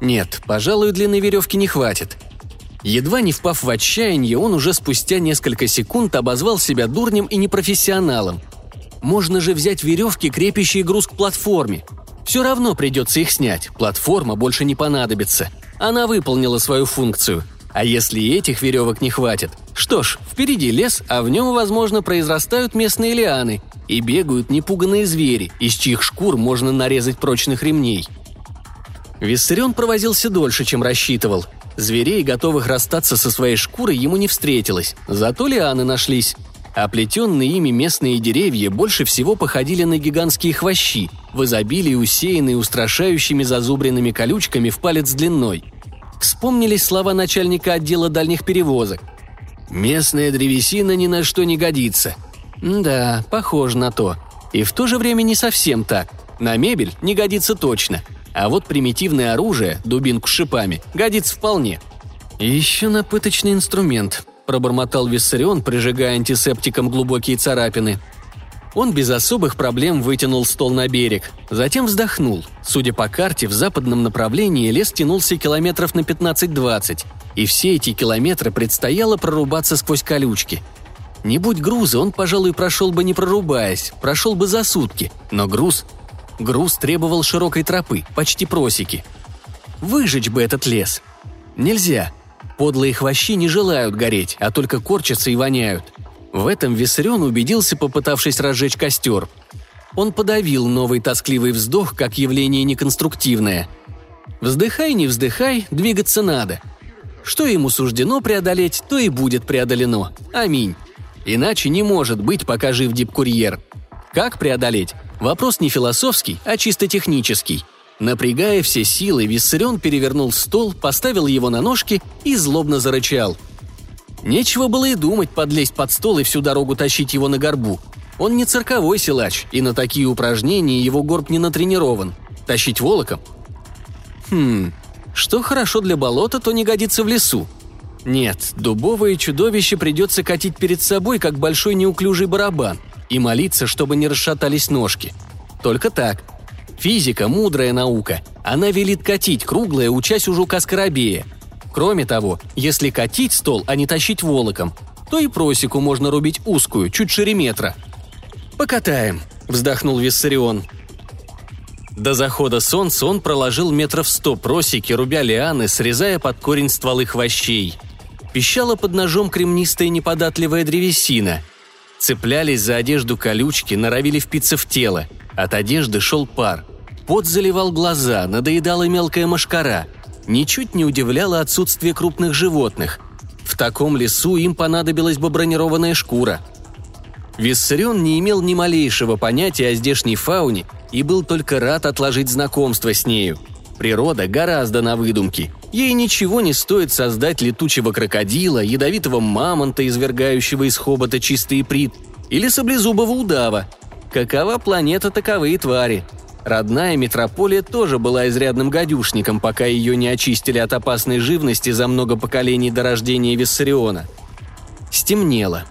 Нет, пожалуй, длины веревки не хватит. Едва не впав в отчаяние, он уже спустя несколько секунд обозвал себя дурнем и непрофессионалом. Можно же взять веревки, крепящие груз к платформе. Все равно придется их снять, платформа больше не понадобится. Она выполнила свою функцию. А если этих веревок не хватит? Что ж, впереди лес, а в нем, возможно, произрастают местные лианы и бегают непуганные звери, из чьих шкур можно нарезать прочных ремней. Виссарион провозился дольше, чем рассчитывал. Зверей, готовых расстаться со своей шкурой, ему не встретилось, зато лианы нашлись. Оплетенные ими местные деревья больше всего походили на гигантские хвощи, в изобилии усеянные устрашающими зазубренными колючками в палец длиной. Вспомнились слова начальника отдела дальних перевозок. «Местная древесина ни на что не годится». Да, похоже на то. И в то же время не совсем так. На мебель не годится точно. А вот примитивное оружие, дубинку с шипами, годится вполне. еще на пыточный инструмент, пробормотал Виссарион, прижигая антисептиком глубокие царапины. Он без особых проблем вытянул стол на берег. Затем вздохнул. Судя по карте, в западном направлении лес тянулся километров на 15-20, и все эти километры предстояло прорубаться сквозь колючки. Не будь груза, он, пожалуй, прошел бы не прорубаясь, прошел бы за сутки, но груз... Груз требовал широкой тропы, почти просеки. Выжечь бы этот лес. Нельзя. Подлые хвощи не желают гореть, а только корчатся и воняют. В этом Виссарион убедился, попытавшись разжечь костер. Он подавил новый тоскливый вздох, как явление неконструктивное. Вздыхай, не вздыхай, двигаться надо. Что ему суждено преодолеть, то и будет преодолено. Аминь. Иначе не может быть, пока жив дипкурьер. Как преодолеть? Вопрос не философский, а чисто технический – Напрягая все силы, Виссарион перевернул стол, поставил его на ножки и злобно зарычал. Нечего было и думать подлезть под стол и всю дорогу тащить его на горбу. Он не цирковой силач, и на такие упражнения его горб не натренирован. Тащить волоком? Хм, что хорошо для болота, то не годится в лесу. Нет, дубовое чудовище придется катить перед собой, как большой неуклюжий барабан, и молиться, чтобы не расшатались ножки. Только так – Физика – мудрая наука. Она велит катить круглое, учась у жука-скоробея. Кроме того, если катить стол, а не тащить волоком, то и просеку можно рубить узкую, чуть шире метра. «Покатаем», – вздохнул Виссарион. До захода солнца он проложил метров сто просеки, рубя лианы, срезая под корень стволы хвощей. Пищала под ножом кремнистая неподатливая древесина. Цеплялись за одежду колючки, норовили впиться в тело – от одежды шел пар. Пот заливал глаза, надоедала мелкая мошкара. Ничуть не удивляло отсутствие крупных животных. В таком лесу им понадобилась бы бронированная шкура. Виссарион не имел ни малейшего понятия о здешней фауне и был только рад отложить знакомство с нею. Природа гораздо на выдумки. Ей ничего не стоит создать летучего крокодила, ядовитого мамонта, извергающего из хобота чистый прит, или саблезубого удава, Какова планета, таковые твари. Родная метрополия тоже была изрядным гадюшником, пока ее не очистили от опасной живности за много поколений до рождения Виссариона. Стемнело.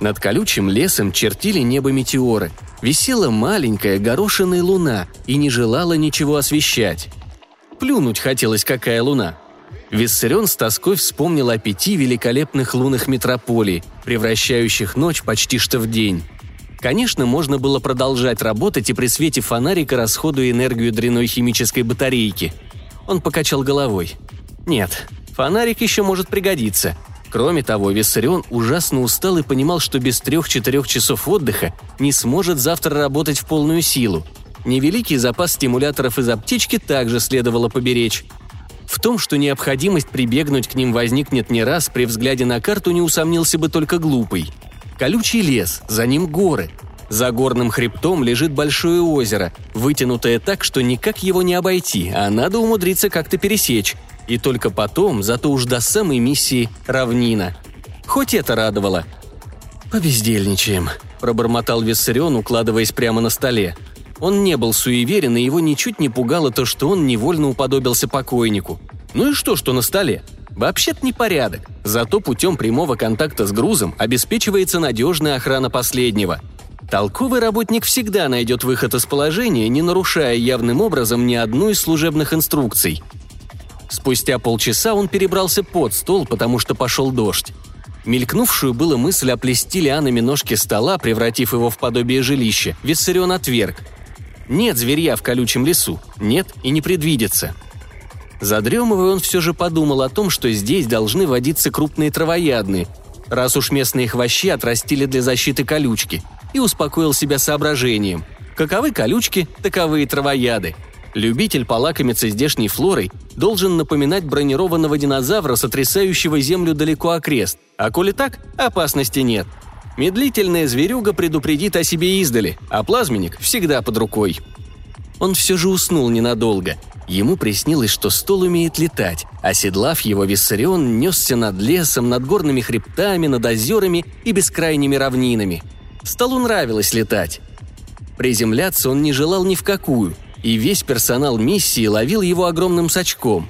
Над колючим лесом чертили небо метеоры. Висела маленькая горошиная луна и не желала ничего освещать. Плюнуть хотелось, какая луна. Виссарион с тоской вспомнил о пяти великолепных лунах метрополии, превращающих ночь почти что в день. Конечно, можно было продолжать работать и при свете фонарика расходуя энергию дряной химической батарейки. Он покачал головой. Нет, фонарик еще может пригодиться. Кроме того, Виссарион ужасно устал и понимал, что без трех-четырех часов отдыха не сможет завтра работать в полную силу. Невеликий запас стимуляторов из аптечки также следовало поберечь. В том, что необходимость прибегнуть к ним возникнет не раз, при взгляде на карту не усомнился бы только глупый – Колючий лес, за ним горы. За горным хребтом лежит большое озеро, вытянутое так, что никак его не обойти, а надо умудриться как-то пересечь. И только потом, зато уж до самой миссии, равнина. Хоть это радовало. «Побездельничаем», – пробормотал Виссарион, укладываясь прямо на столе. Он не был суеверен, и его ничуть не пугало то, что он невольно уподобился покойнику. Ну и что, что на столе? Вообще-то непорядок, зато путем прямого контакта с грузом обеспечивается надежная охрана последнего. Толковый работник всегда найдет выход из положения, не нарушая явным образом ни одну из служебных инструкций. Спустя полчаса он перебрался под стол, потому что пошел дождь. Мелькнувшую было мысль оплести лианами ножки стола, превратив его в подобие жилища, Виссарион отверг. Нет зверья в колючем лесу, нет и не предвидится. Задремывая, он все же подумал о том, что здесь должны водиться крупные травоядные, раз уж местные хвощи отрастили для защиты колючки, и успокоил себя соображением. Каковы колючки, таковы и травояды. Любитель полакомиться здешней флорой должен напоминать бронированного динозавра, сотрясающего землю далеко окрест, а коли так, опасности нет. Медлительная зверюга предупредит о себе издали, а плазменник всегда под рукой. Он все же уснул ненадолго. Ему приснилось, что стол умеет летать. Оседлав его, Виссарион несся над лесом, над горными хребтами, над озерами и бескрайними равнинами. Столу нравилось летать. Приземляться он не желал ни в какую, и весь персонал миссии ловил его огромным сачком.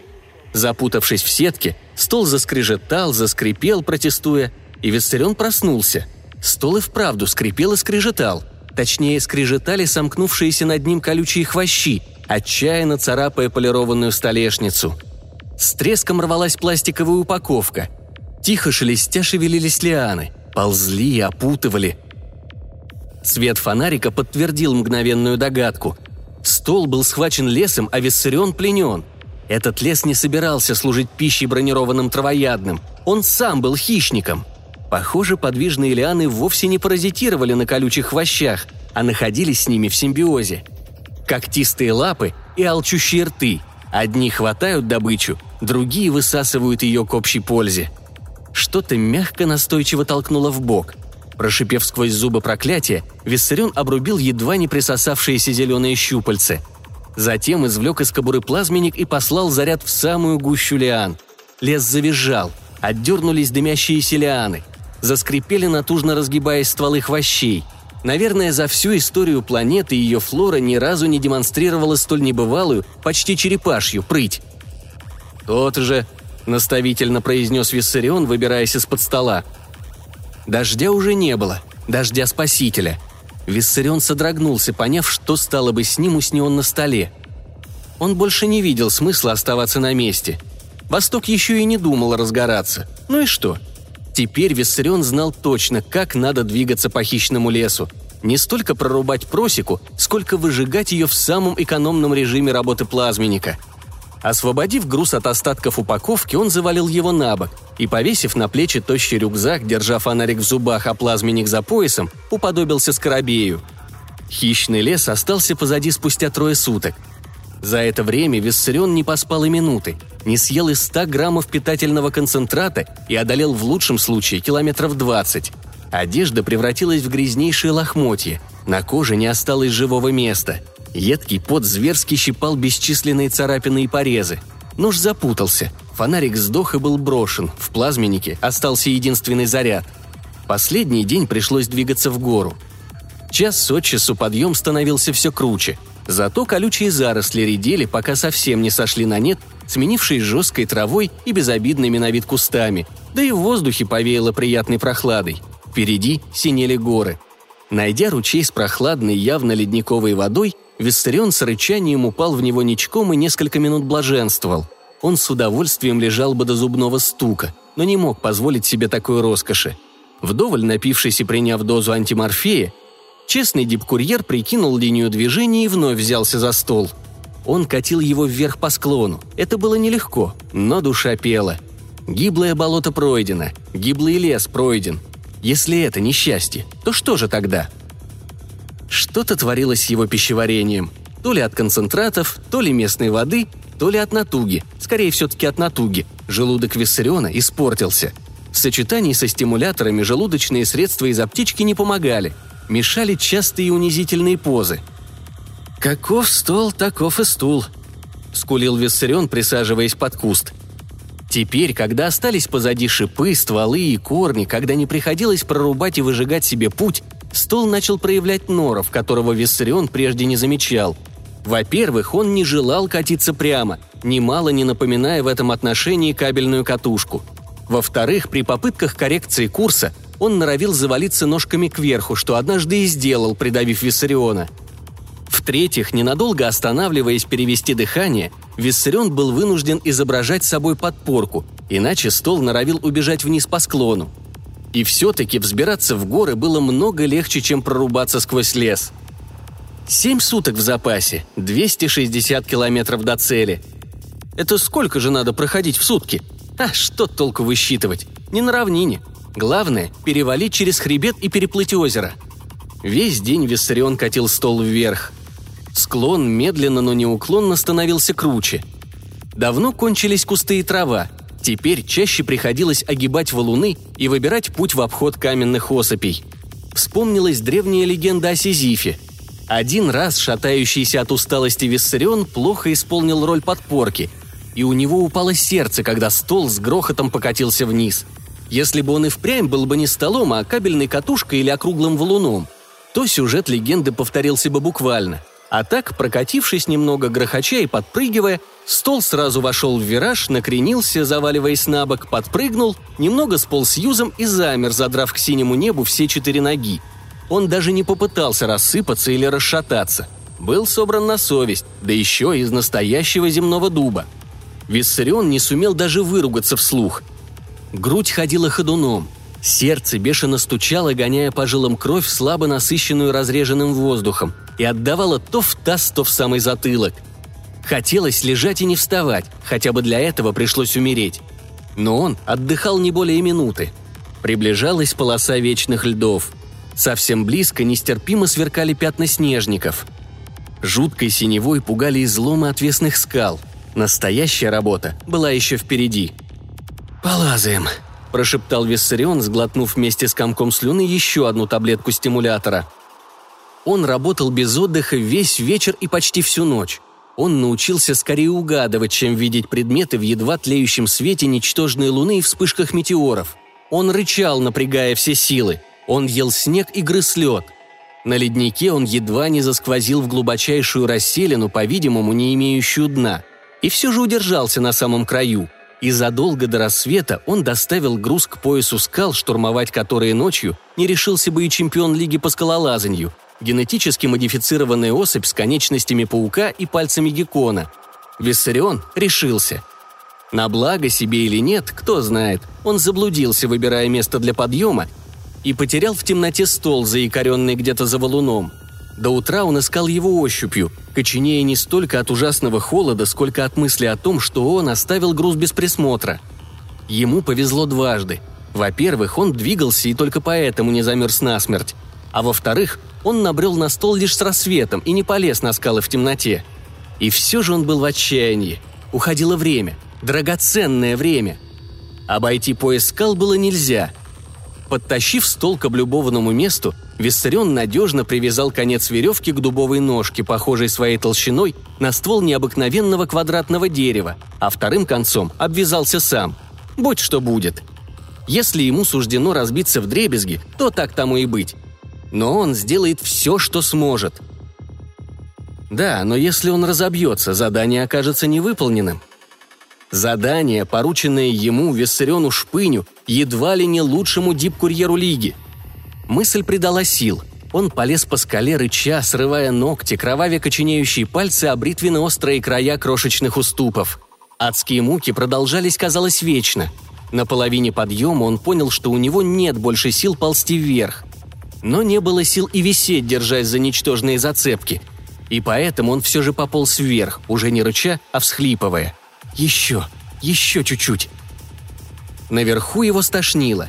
Запутавшись в сетке, стол заскрежетал, заскрипел, протестуя, и Виссарион проснулся. Стол и вправду скрипел и скрежетал. Точнее, скрежетали сомкнувшиеся над ним колючие хвощи, отчаянно царапая полированную столешницу. С треском рвалась пластиковая упаковка. Тихо шелестя шевелились лианы, ползли и опутывали. Свет фонарика подтвердил мгновенную догадку. Стол был схвачен лесом, а Виссарион пленен. Этот лес не собирался служить пищей бронированным травоядным. Он сам был хищником. Похоже, подвижные лианы вовсе не паразитировали на колючих хвощах, а находились с ними в симбиозе. Когтистые лапы и алчущие рты. Одни хватают добычу, другие высасывают ее к общей пользе. Что-то мягко настойчиво толкнуло в бок. Прошипев сквозь зубы проклятия, Виссарион обрубил едва не присосавшиеся зеленые щупальцы. Затем извлек из кобуры плазменник и послал заряд в самую гущу лиан. Лес завизжал, отдернулись дымящиеся лианы. Заскрипели натужно разгибаясь стволы хвощей. Наверное, за всю историю планеты ее флора ни разу не демонстрировала столь небывалую, почти черепашью, прыть. «Тот же», — наставительно произнес Виссарион, выбираясь из-под стола. Дождя уже не было, дождя спасителя. Виссарион содрогнулся, поняв, что стало бы с ним, усни он на столе. Он больше не видел смысла оставаться на месте. Восток еще и не думал разгораться. Ну и что? Теперь Виссарион знал точно, как надо двигаться по хищному лесу. Не столько прорубать просеку, сколько выжигать ее в самом экономном режиме работы плазменника – Освободив груз от остатков упаковки, он завалил его на бок и, повесив на плечи тощий рюкзак, держа фонарик в зубах, а плазменник за поясом, уподобился скоробею. Хищный лес остался позади спустя трое суток. За это время Виссарион не поспал и минуты, не съел и 100 граммов питательного концентрата и одолел в лучшем случае километров 20. Одежда превратилась в грязнейшие лохмотья, на коже не осталось живого места – Едкий пот зверски щипал бесчисленные царапины и порезы. Нож запутался. Фонарик сдох и был брошен. В плазменнике остался единственный заряд. Последний день пришлось двигаться в гору. Час от часу подъем становился все круче. Зато колючие заросли редели, пока совсем не сошли на нет, сменившись жесткой травой и безобидными на вид кустами. Да и в воздухе повеяло приятной прохладой. Впереди синели горы. Найдя ручей с прохладной, явно ледниковой водой, Виссарион с рычанием упал в него ничком и несколько минут блаженствовал. Он с удовольствием лежал бы до зубного стука, но не мог позволить себе такой роскоши. Вдоволь напившись и приняв дозу антиморфея, честный дипкурьер прикинул линию движения и вновь взялся за стол. Он катил его вверх по склону. Это было нелегко, но душа пела. Гиблое болото пройдено, гиблый лес пройден. Если это несчастье, то что же тогда – что-то творилось с его пищеварением. То ли от концентратов, то ли местной воды, то ли от натуги. Скорее, все-таки от натуги. Желудок Виссариона испортился. В сочетании со стимуляторами желудочные средства из аптечки не помогали. Мешали частые унизительные позы. «Каков стол, таков и стул», — скулил Виссарион, присаживаясь под куст. Теперь, когда остались позади шипы, стволы и корни, когда не приходилось прорубать и выжигать себе путь, стол начал проявлять норов, которого Виссарион прежде не замечал. Во-первых, он не желал катиться прямо. немало не напоминая в этом отношении кабельную катушку. Во-вторых, при попытках коррекции курса он норовил завалиться ножками кверху, что однажды и сделал, придавив Виссариона. В-третьих, ненадолго останавливаясь перевести дыхание, Виссарион был вынужден изображать собой подпорку, иначе стол норовил убежать вниз по склону. И все-таки взбираться в горы было много легче, чем прорубаться сквозь лес. Семь суток в запасе, 260 километров до цели. Это сколько же надо проходить в сутки? А что толку высчитывать? Не на равнине. Главное – перевалить через хребет и переплыть озеро. Весь день Виссарион катил стол вверх. Склон медленно, но неуклонно становился круче. Давно кончились кусты и трава. Теперь чаще приходилось огибать валуны и выбирать путь в обход каменных осыпей. Вспомнилась древняя легенда о Сизифе. Один раз шатающийся от усталости Виссарион плохо исполнил роль подпорки, и у него упало сердце, когда стол с грохотом покатился вниз – если бы он и впрямь был бы не столом, а кабельной катушкой или округлым валуном, то сюжет легенды повторился бы буквально. А так, прокатившись немного грохоча и подпрыгивая, стол сразу вошел в вираж, накренился, заваливаясь на бок, подпрыгнул, немного сполз юзом и замер, задрав к синему небу все четыре ноги. Он даже не попытался рассыпаться или расшататься. Был собран на совесть, да еще из настоящего земного дуба. Виссарион не сумел даже выругаться вслух – Грудь ходила ходуном. Сердце бешено стучало, гоняя по жилам кровь, слабо насыщенную разреженным воздухом, и отдавало то в таз, то в самый затылок. Хотелось лежать и не вставать, хотя бы для этого пришлось умереть. Но он отдыхал не более минуты. Приближалась полоса вечных льдов. Совсем близко нестерпимо сверкали пятна снежников. Жуткой синевой пугали изломы отвесных скал. Настоящая работа была еще впереди – «Полазаем», – прошептал Виссарион, сглотнув вместе с комком слюны еще одну таблетку стимулятора. Он работал без отдыха весь вечер и почти всю ночь. Он научился скорее угадывать, чем видеть предметы в едва тлеющем свете ничтожной луны и вспышках метеоров. Он рычал, напрягая все силы. Он ел снег и грыз лед. На леднике он едва не засквозил в глубочайшую расселину, по-видимому, не имеющую дна. И все же удержался на самом краю – и задолго до рассвета он доставил груз к поясу скал, штурмовать которые ночью не решился бы и чемпион лиги по скалолазанию, генетически модифицированная особь с конечностями паука и пальцами геккона. Виссарион решился. На благо себе или нет, кто знает, он заблудился, выбирая место для подъема, и потерял в темноте стол, заикаренный где-то за валуном – до утра он искал его ощупью, коченея не столько от ужасного холода, сколько от мысли о том, что он оставил груз без присмотра. Ему повезло дважды. Во-первых, он двигался и только поэтому не замерз насмерть. А во-вторых, он набрел на стол лишь с рассветом и не полез на скалы в темноте. И все же он был в отчаянии. Уходило время. Драгоценное время. Обойти пояс скал было нельзя – Подтащив стол к облюбованному месту, Виссарион надежно привязал конец веревки к дубовой ножке, похожей своей толщиной на ствол необыкновенного квадратного дерева, а вторым концом обвязался сам. Будь что будет. Если ему суждено разбиться в дребезги, то так тому и быть. Но он сделает все, что сможет. Да, но если он разобьется, задание окажется невыполненным – Задание, порученное ему, Виссариону Шпыню, едва ли не лучшему дип-курьеру лиги. Мысль придала сил. Он полез по скале рыча, срывая ногти, кровавя коченеющие пальцы о бритвенно-острые края крошечных уступов. Адские муки продолжались, казалось, вечно. На половине подъема он понял, что у него нет больше сил ползти вверх. Но не было сил и висеть, держась за ничтожные зацепки. И поэтому он все же пополз вверх, уже не рыча, а всхлипывая – еще, еще чуть-чуть. Наверху его стошнило.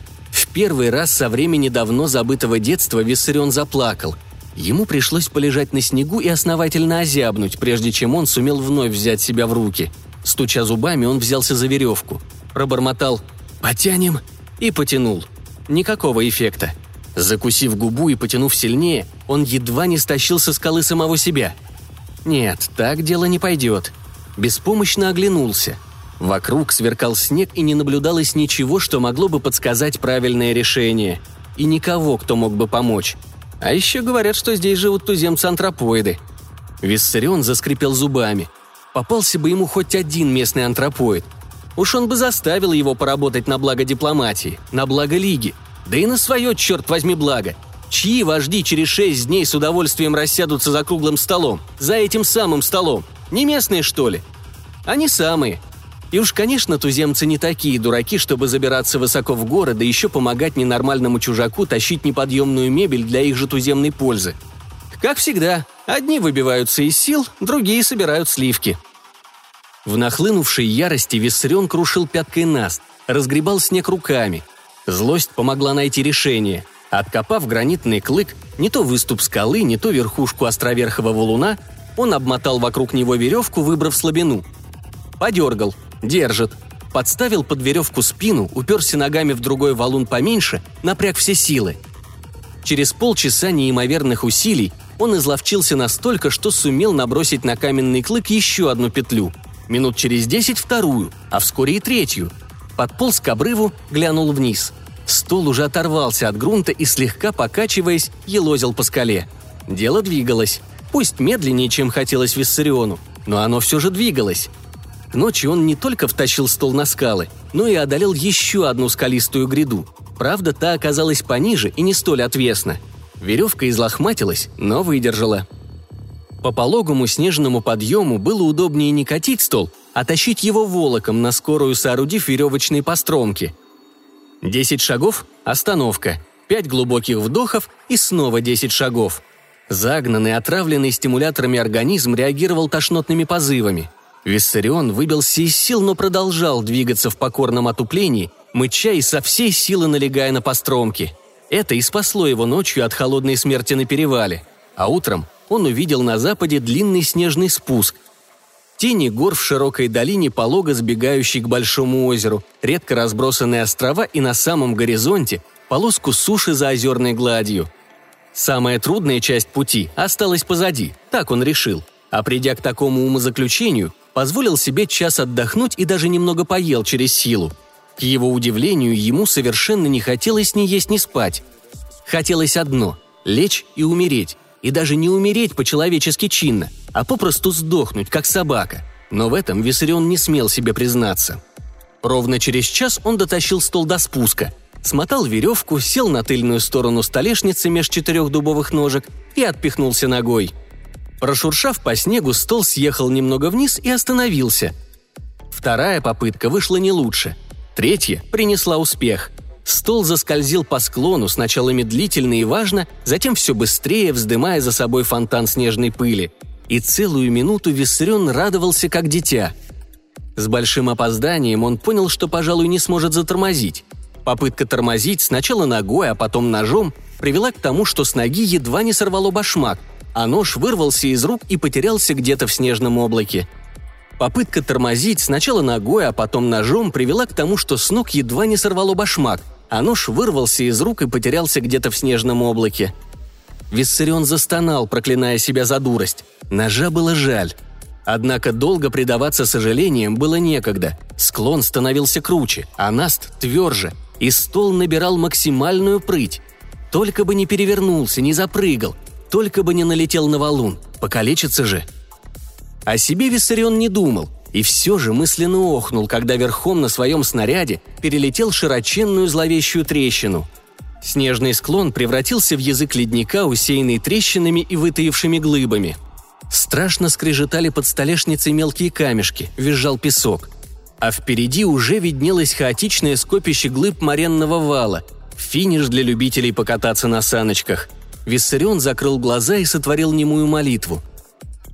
Первый раз со времени давно забытого детства Виссарион заплакал. Ему пришлось полежать на снегу и основательно озябнуть, прежде чем он сумел вновь взять себя в руки. Стуча зубами, он взялся за веревку. Пробормотал «Потянем» и потянул. Никакого эффекта. Закусив губу и потянув сильнее, он едва не стащил со скалы самого себя. Нет, так дело не пойдет беспомощно оглянулся. Вокруг сверкал снег и не наблюдалось ничего, что могло бы подсказать правильное решение. И никого, кто мог бы помочь. А еще говорят, что здесь живут туземцы-антропоиды. Виссарион заскрипел зубами. Попался бы ему хоть один местный антропоид. Уж он бы заставил его поработать на благо дипломатии, на благо Лиги. Да и на свое, черт возьми, благо. Чьи вожди через шесть дней с удовольствием рассядутся за круглым столом? За этим самым столом? Не местные, что ли? Они самые. И уж, конечно, туземцы не такие дураки, чтобы забираться высоко в горы, да еще помогать ненормальному чужаку тащить неподъемную мебель для их же туземной пользы. Как всегда, одни выбиваются из сил, другие собирают сливки. В нахлынувшей ярости Виссарион крушил пяткой наст, разгребал снег руками. Злость помогла найти решение. Откопав гранитный клык, не то выступ скалы, не то верхушку островерхого валуна, он обмотал вокруг него веревку, выбрав слабину. Подергал, Держит. Подставил под веревку спину, уперся ногами в другой валун поменьше, напряг все силы. Через полчаса неимоверных усилий он изловчился настолько, что сумел набросить на каменный клык еще одну петлю. Минут через десять вторую, а вскоре и третью. Подполз к обрыву, глянул вниз. Стол уже оторвался от грунта и, слегка покачиваясь, елозил по скале. Дело двигалось. Пусть медленнее, чем хотелось Виссариону, но оно все же двигалось. Ночи он не только втащил стол на скалы, но и одолел еще одну скалистую гряду. Правда, та оказалась пониже и не столь отвесна. Веревка излохматилась, но выдержала. По пологому снежному подъему было удобнее не катить стол, а тащить его волоком, на скорую соорудив веревочные постромки. Десять шагов – остановка, пять глубоких вдохов и снова десять шагов. Загнанный, отравленный стимуляторами организм реагировал тошнотными позывами – Виссарион выбился из сил, но продолжал двигаться в покорном отуплении, мыча и со всей силы налегая на постромки. Это и спасло его ночью от холодной смерти на перевале. А утром он увидел на западе длинный снежный спуск. Тени гор в широкой долине, полого сбегающей к большому озеру, редко разбросанные острова и на самом горизонте полоску суши за озерной гладью. Самая трудная часть пути осталась позади, так он решил. А придя к такому умозаключению, позволил себе час отдохнуть и даже немного поел через силу. К его удивлению, ему совершенно не хотелось ни есть, ни спать. Хотелось одно – лечь и умереть. И даже не умереть по-человечески чинно, а попросту сдохнуть, как собака. Но в этом Виссарион не смел себе признаться. Ровно через час он дотащил стол до спуска, смотал веревку, сел на тыльную сторону столешницы меж четырех дубовых ножек и отпихнулся ногой – Прошуршав по снегу, стол съехал немного вниз и остановился. Вторая попытка вышла не лучше. Третья принесла успех. Стол заскользил по склону, сначала медлительно и важно, затем все быстрее, вздымая за собой фонтан снежной пыли. И целую минуту Виссарион радовался, как дитя. С большим опозданием он понял, что, пожалуй, не сможет затормозить. Попытка тормозить сначала ногой, а потом ножом привела к тому, что с ноги едва не сорвало башмак – а нож вырвался из рук и потерялся где-то в снежном облаке. Попытка тормозить сначала ногой, а потом ножом привела к тому, что с ног едва не сорвало башмак, а нож вырвался из рук и потерялся где-то в снежном облаке. Виссарион застонал, проклиная себя за дурость. Ножа было жаль. Однако долго предаваться сожалениям было некогда. Склон становился круче, а наст тверже, и стол набирал максимальную прыть. Только бы не перевернулся, не запрыгал, только бы не налетел на валун, покалечится же. О себе Виссарион не думал, и все же мысленно охнул, когда верхом на своем снаряде перелетел широченную зловещую трещину. Снежный склон превратился в язык ледника, усеянный трещинами и вытаившими глыбами. Страшно скрежетали под столешницей мелкие камешки, визжал песок. А впереди уже виднелось хаотичное скопище глыб моренного вала, финиш для любителей покататься на саночках – Виссарион закрыл глаза и сотворил немую молитву.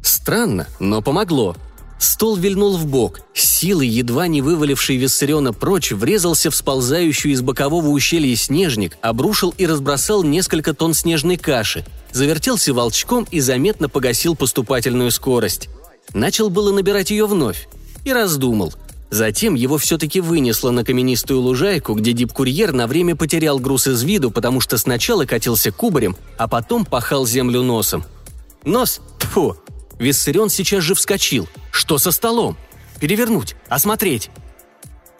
Странно, но помогло. Стол вильнул в бок, силой, едва не вываливший Виссариона прочь, врезался в сползающую из бокового ущелья снежник, обрушил и разбросал несколько тонн снежной каши, завертелся волчком и заметно погасил поступательную скорость. Начал было набирать ее вновь. И раздумал – Затем его все-таки вынесло на каменистую лужайку, где дип-курьер на время потерял груз из виду, потому что сначала катился кубарем, а потом пахал землю носом. Нос? Тьфу! Виссарион сейчас же вскочил. Что со столом? Перевернуть, осмотреть.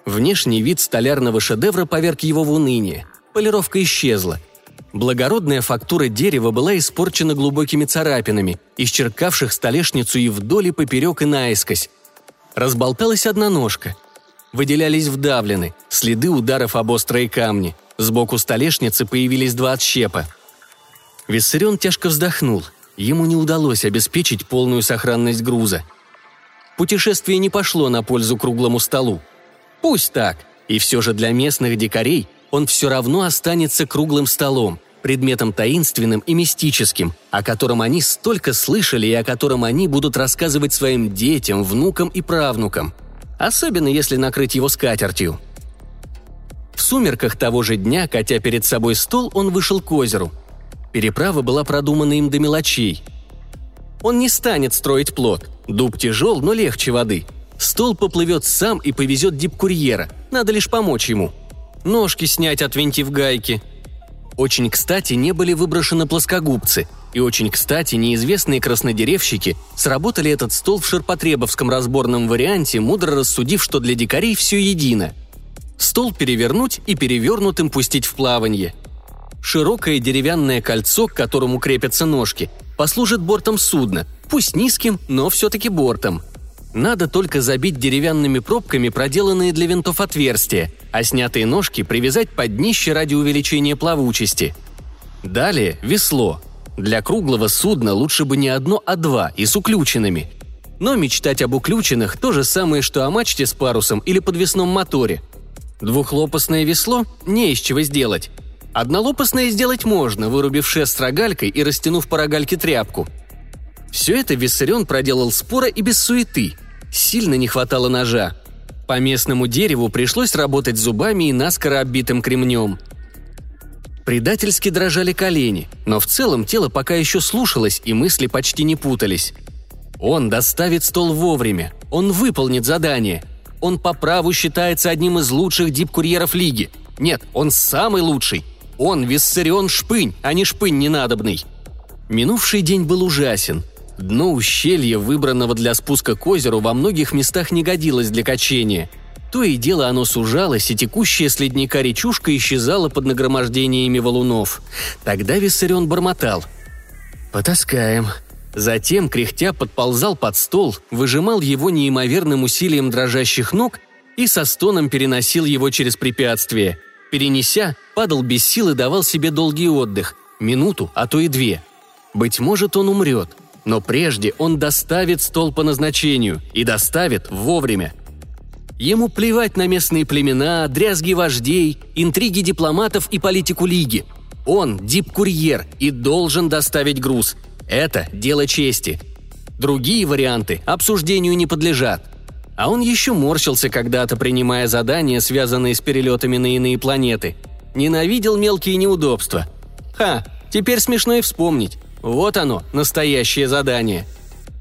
Внешний вид столярного шедевра поверг его в уныние. Полировка исчезла. Благородная фактура дерева была испорчена глубокими царапинами, исчеркавших столешницу и вдоль и поперек и наискось. Разболталась одна ножка. Выделялись вдавлены, следы ударов об острые камни. Сбоку столешницы появились два отщепа. Виссарион тяжко вздохнул. Ему не удалось обеспечить полную сохранность груза. Путешествие не пошло на пользу круглому столу. Пусть так, и все же для местных дикарей он все равно останется круглым столом, предметом таинственным и мистическим, о котором они столько слышали и о котором они будут рассказывать своим детям, внукам и правнукам. Особенно если накрыть его скатертью. В сумерках того же дня, катя перед собой стол, он вышел к озеру. Переправа была продумана им до мелочей. Он не станет строить плот. Дуб тяжел, но легче воды. Стол поплывет сам и повезет дипкурьера. Надо лишь помочь ему ножки снять, отвинтив гайки. Очень кстати не были выброшены плоскогубцы, и очень кстати неизвестные краснодеревщики сработали этот стол в ширпотребовском разборном варианте, мудро рассудив, что для дикарей все едино. Стол перевернуть и перевернутым пустить в плаванье. Широкое деревянное кольцо, к которому крепятся ножки, послужит бортом судна, пусть низким, но все-таки бортом – надо только забить деревянными пробками проделанные для винтов отверстия, а снятые ножки привязать под днище ради увеличения плавучести. Далее весло. Для круглого судна лучше бы не одно, а два и с уключенными. Но мечтать об уключенных – то же самое, что о мачте с парусом или подвесном моторе. Двухлопастное весло – не из чего сделать. Однолопастное сделать можно, вырубив шест рогалькой и растянув по рогальке тряпку – все это Виссарион проделал споро и без суеты. Сильно не хватало ножа. По местному дереву пришлось работать зубами и наскоро оббитым кремнем. Предательски дрожали колени, но в целом тело пока еще слушалось и мысли почти не путались. Он доставит стол вовремя, он выполнит задание. Он по праву считается одним из лучших дип-курьеров Лиги. Нет, он самый лучший. Он Виссарион Шпынь, а не Шпынь ненадобный. Минувший день был ужасен. Дно ущелья, выбранного для спуска к озеру, во многих местах не годилось для качения. То и дело оно сужалось, и текущая с ледника речушка исчезала под нагромождениями валунов. Тогда Виссарион бормотал. «Потаскаем», Затем, кряхтя, подползал под стол, выжимал его неимоверным усилием дрожащих ног и со стоном переносил его через препятствие. Перенеся, падал без сил и давал себе долгий отдых, минуту, а то и две. Быть может, он умрет, но прежде он доставит стол по назначению и доставит вовремя. Ему плевать на местные племена, дрязги вождей, интриги дипломатов и политику лиги. Он дип-курьер и должен доставить груз. Это дело чести. Другие варианты обсуждению не подлежат. А он еще морщился когда-то, принимая задания, связанные с перелетами на иные планеты. Ненавидел мелкие неудобства. Ха, теперь смешно и вспомнить. Вот оно, настоящее задание.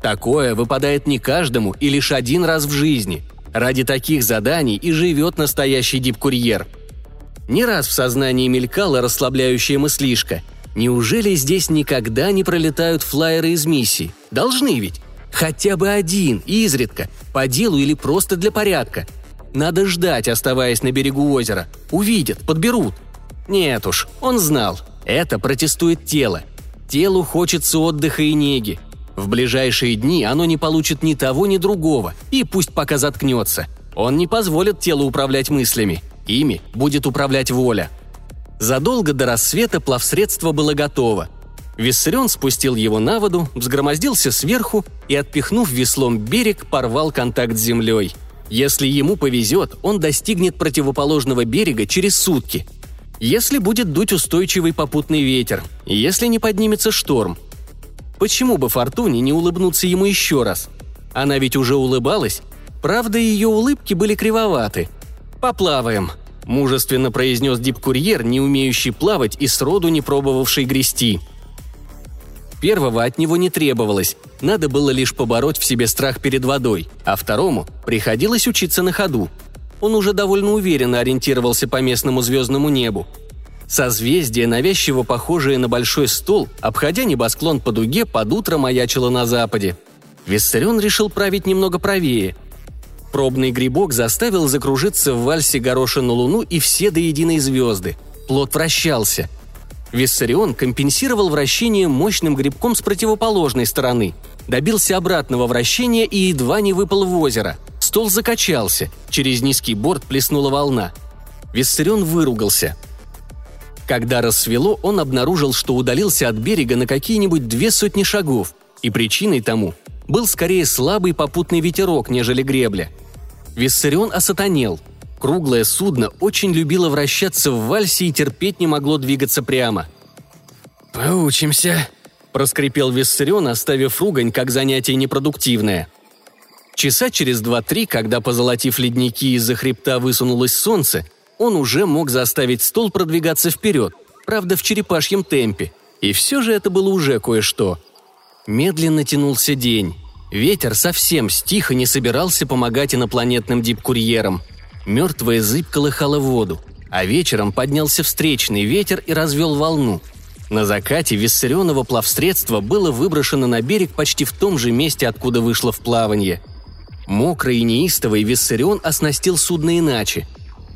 Такое выпадает не каждому и лишь один раз в жизни. Ради таких заданий и живет настоящий дипкурьер. Не раз в сознании мелькала расслабляющая мыслишка. Неужели здесь никогда не пролетают флайеры из миссий? Должны ведь. Хотя бы один, изредка, по делу или просто для порядка. Надо ждать, оставаясь на берегу озера. Увидят, подберут. Нет уж, он знал. Это протестует тело. Телу хочется отдыха и неги. В ближайшие дни оно не получит ни того, ни другого, и пусть пока заткнется. Он не позволит телу управлять мыслями. Ими будет управлять воля. Задолго до рассвета плавсредство было готово. Виссарион спустил его на воду, взгромоздился сверху и, отпихнув веслом берег, порвал контакт с землей. Если ему повезет, он достигнет противоположного берега через сутки – если будет дуть устойчивый попутный ветер, если не поднимется шторм. Почему бы Фортуне не улыбнуться ему еще раз? Она ведь уже улыбалась. Правда, ее улыбки были кривоваты. «Поплаваем», – мужественно произнес дипкурьер, не умеющий плавать и сроду не пробовавший грести. Первого от него не требовалось, надо было лишь побороть в себе страх перед водой, а второму приходилось учиться на ходу – он уже довольно уверенно ориентировался по местному звездному небу. Созвездие, навязчиво похожее на большой стол, обходя небосклон по дуге, под утро маячило на западе. Виссарион решил править немного правее. Пробный грибок заставил закружиться в вальсе горошину луну и все до единой звезды. Плод вращался. Виссарион компенсировал вращение мощным грибком с противоположной стороны, добился обратного вращения и едва не выпал в озеро. Стол закачался, через низкий борт плеснула волна. Виссарион выругался. Когда рассвело, он обнаружил, что удалился от берега на какие-нибудь две сотни шагов, и причиной тому был скорее слабый попутный ветерок, нежели гребля. Виссарион осатанел – Круглое судно очень любило вращаться в вальсе и терпеть не могло двигаться прямо. «Поучимся», – проскрипел Виссарион, оставив ругань как занятие непродуктивное. Часа через два-три, когда, позолотив ледники, из-за хребта высунулось солнце, он уже мог заставить стол продвигаться вперед, правда, в черепашьем темпе. И все же это было уже кое-что. Медленно тянулся день. Ветер совсем стих и не собирался помогать инопланетным дипкурьерам – Мертвая зыбь колыхала воду, а вечером поднялся встречный ветер и развел волну. На закате Виссарионово плавсредство было выброшено на берег почти в том же месте, откуда вышло в плавание. Мокрый и неистовый Виссарион оснастил судно иначе.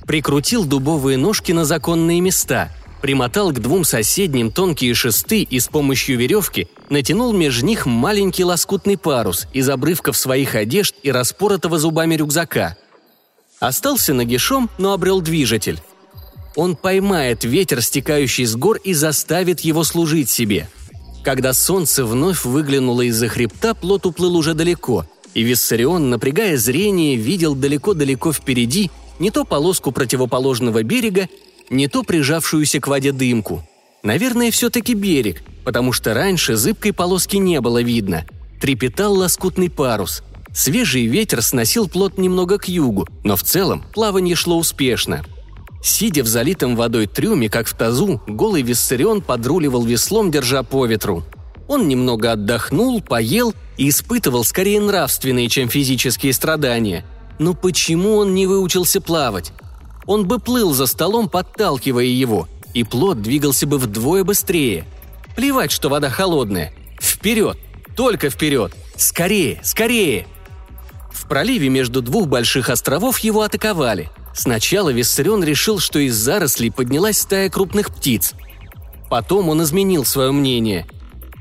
Прикрутил дубовые ножки на законные места, примотал к двум соседним тонкие шесты и с помощью веревки натянул между них маленький лоскутный парус из обрывков своих одежд и распоротого зубами рюкзака – Остался нагишом, но обрел движитель. Он поймает ветер, стекающий с гор, и заставит его служить себе. Когда солнце вновь выглянуло из-за хребта, плот уплыл уже далеко, и Виссарион, напрягая зрение, видел далеко-далеко впереди не то полоску противоположного берега, не то прижавшуюся к воде дымку. Наверное, все-таки берег, потому что раньше зыбкой полоски не было видно. Трепетал лоскутный парус – Свежий ветер сносил плот немного к югу, но в целом плавание шло успешно. Сидя в залитом водой трюме, как в тазу, голый Виссарион подруливал веслом, держа по ветру. Он немного отдохнул, поел и испытывал скорее нравственные, чем физические страдания. Но почему он не выучился плавать? Он бы плыл за столом, подталкивая его, и плот двигался бы вдвое быстрее. Плевать, что вода холодная. Вперед! Только вперед! Скорее! Скорее! В проливе между двух больших островов его атаковали. Сначала Виссарион решил, что из зарослей поднялась стая крупных птиц. Потом он изменил свое мнение.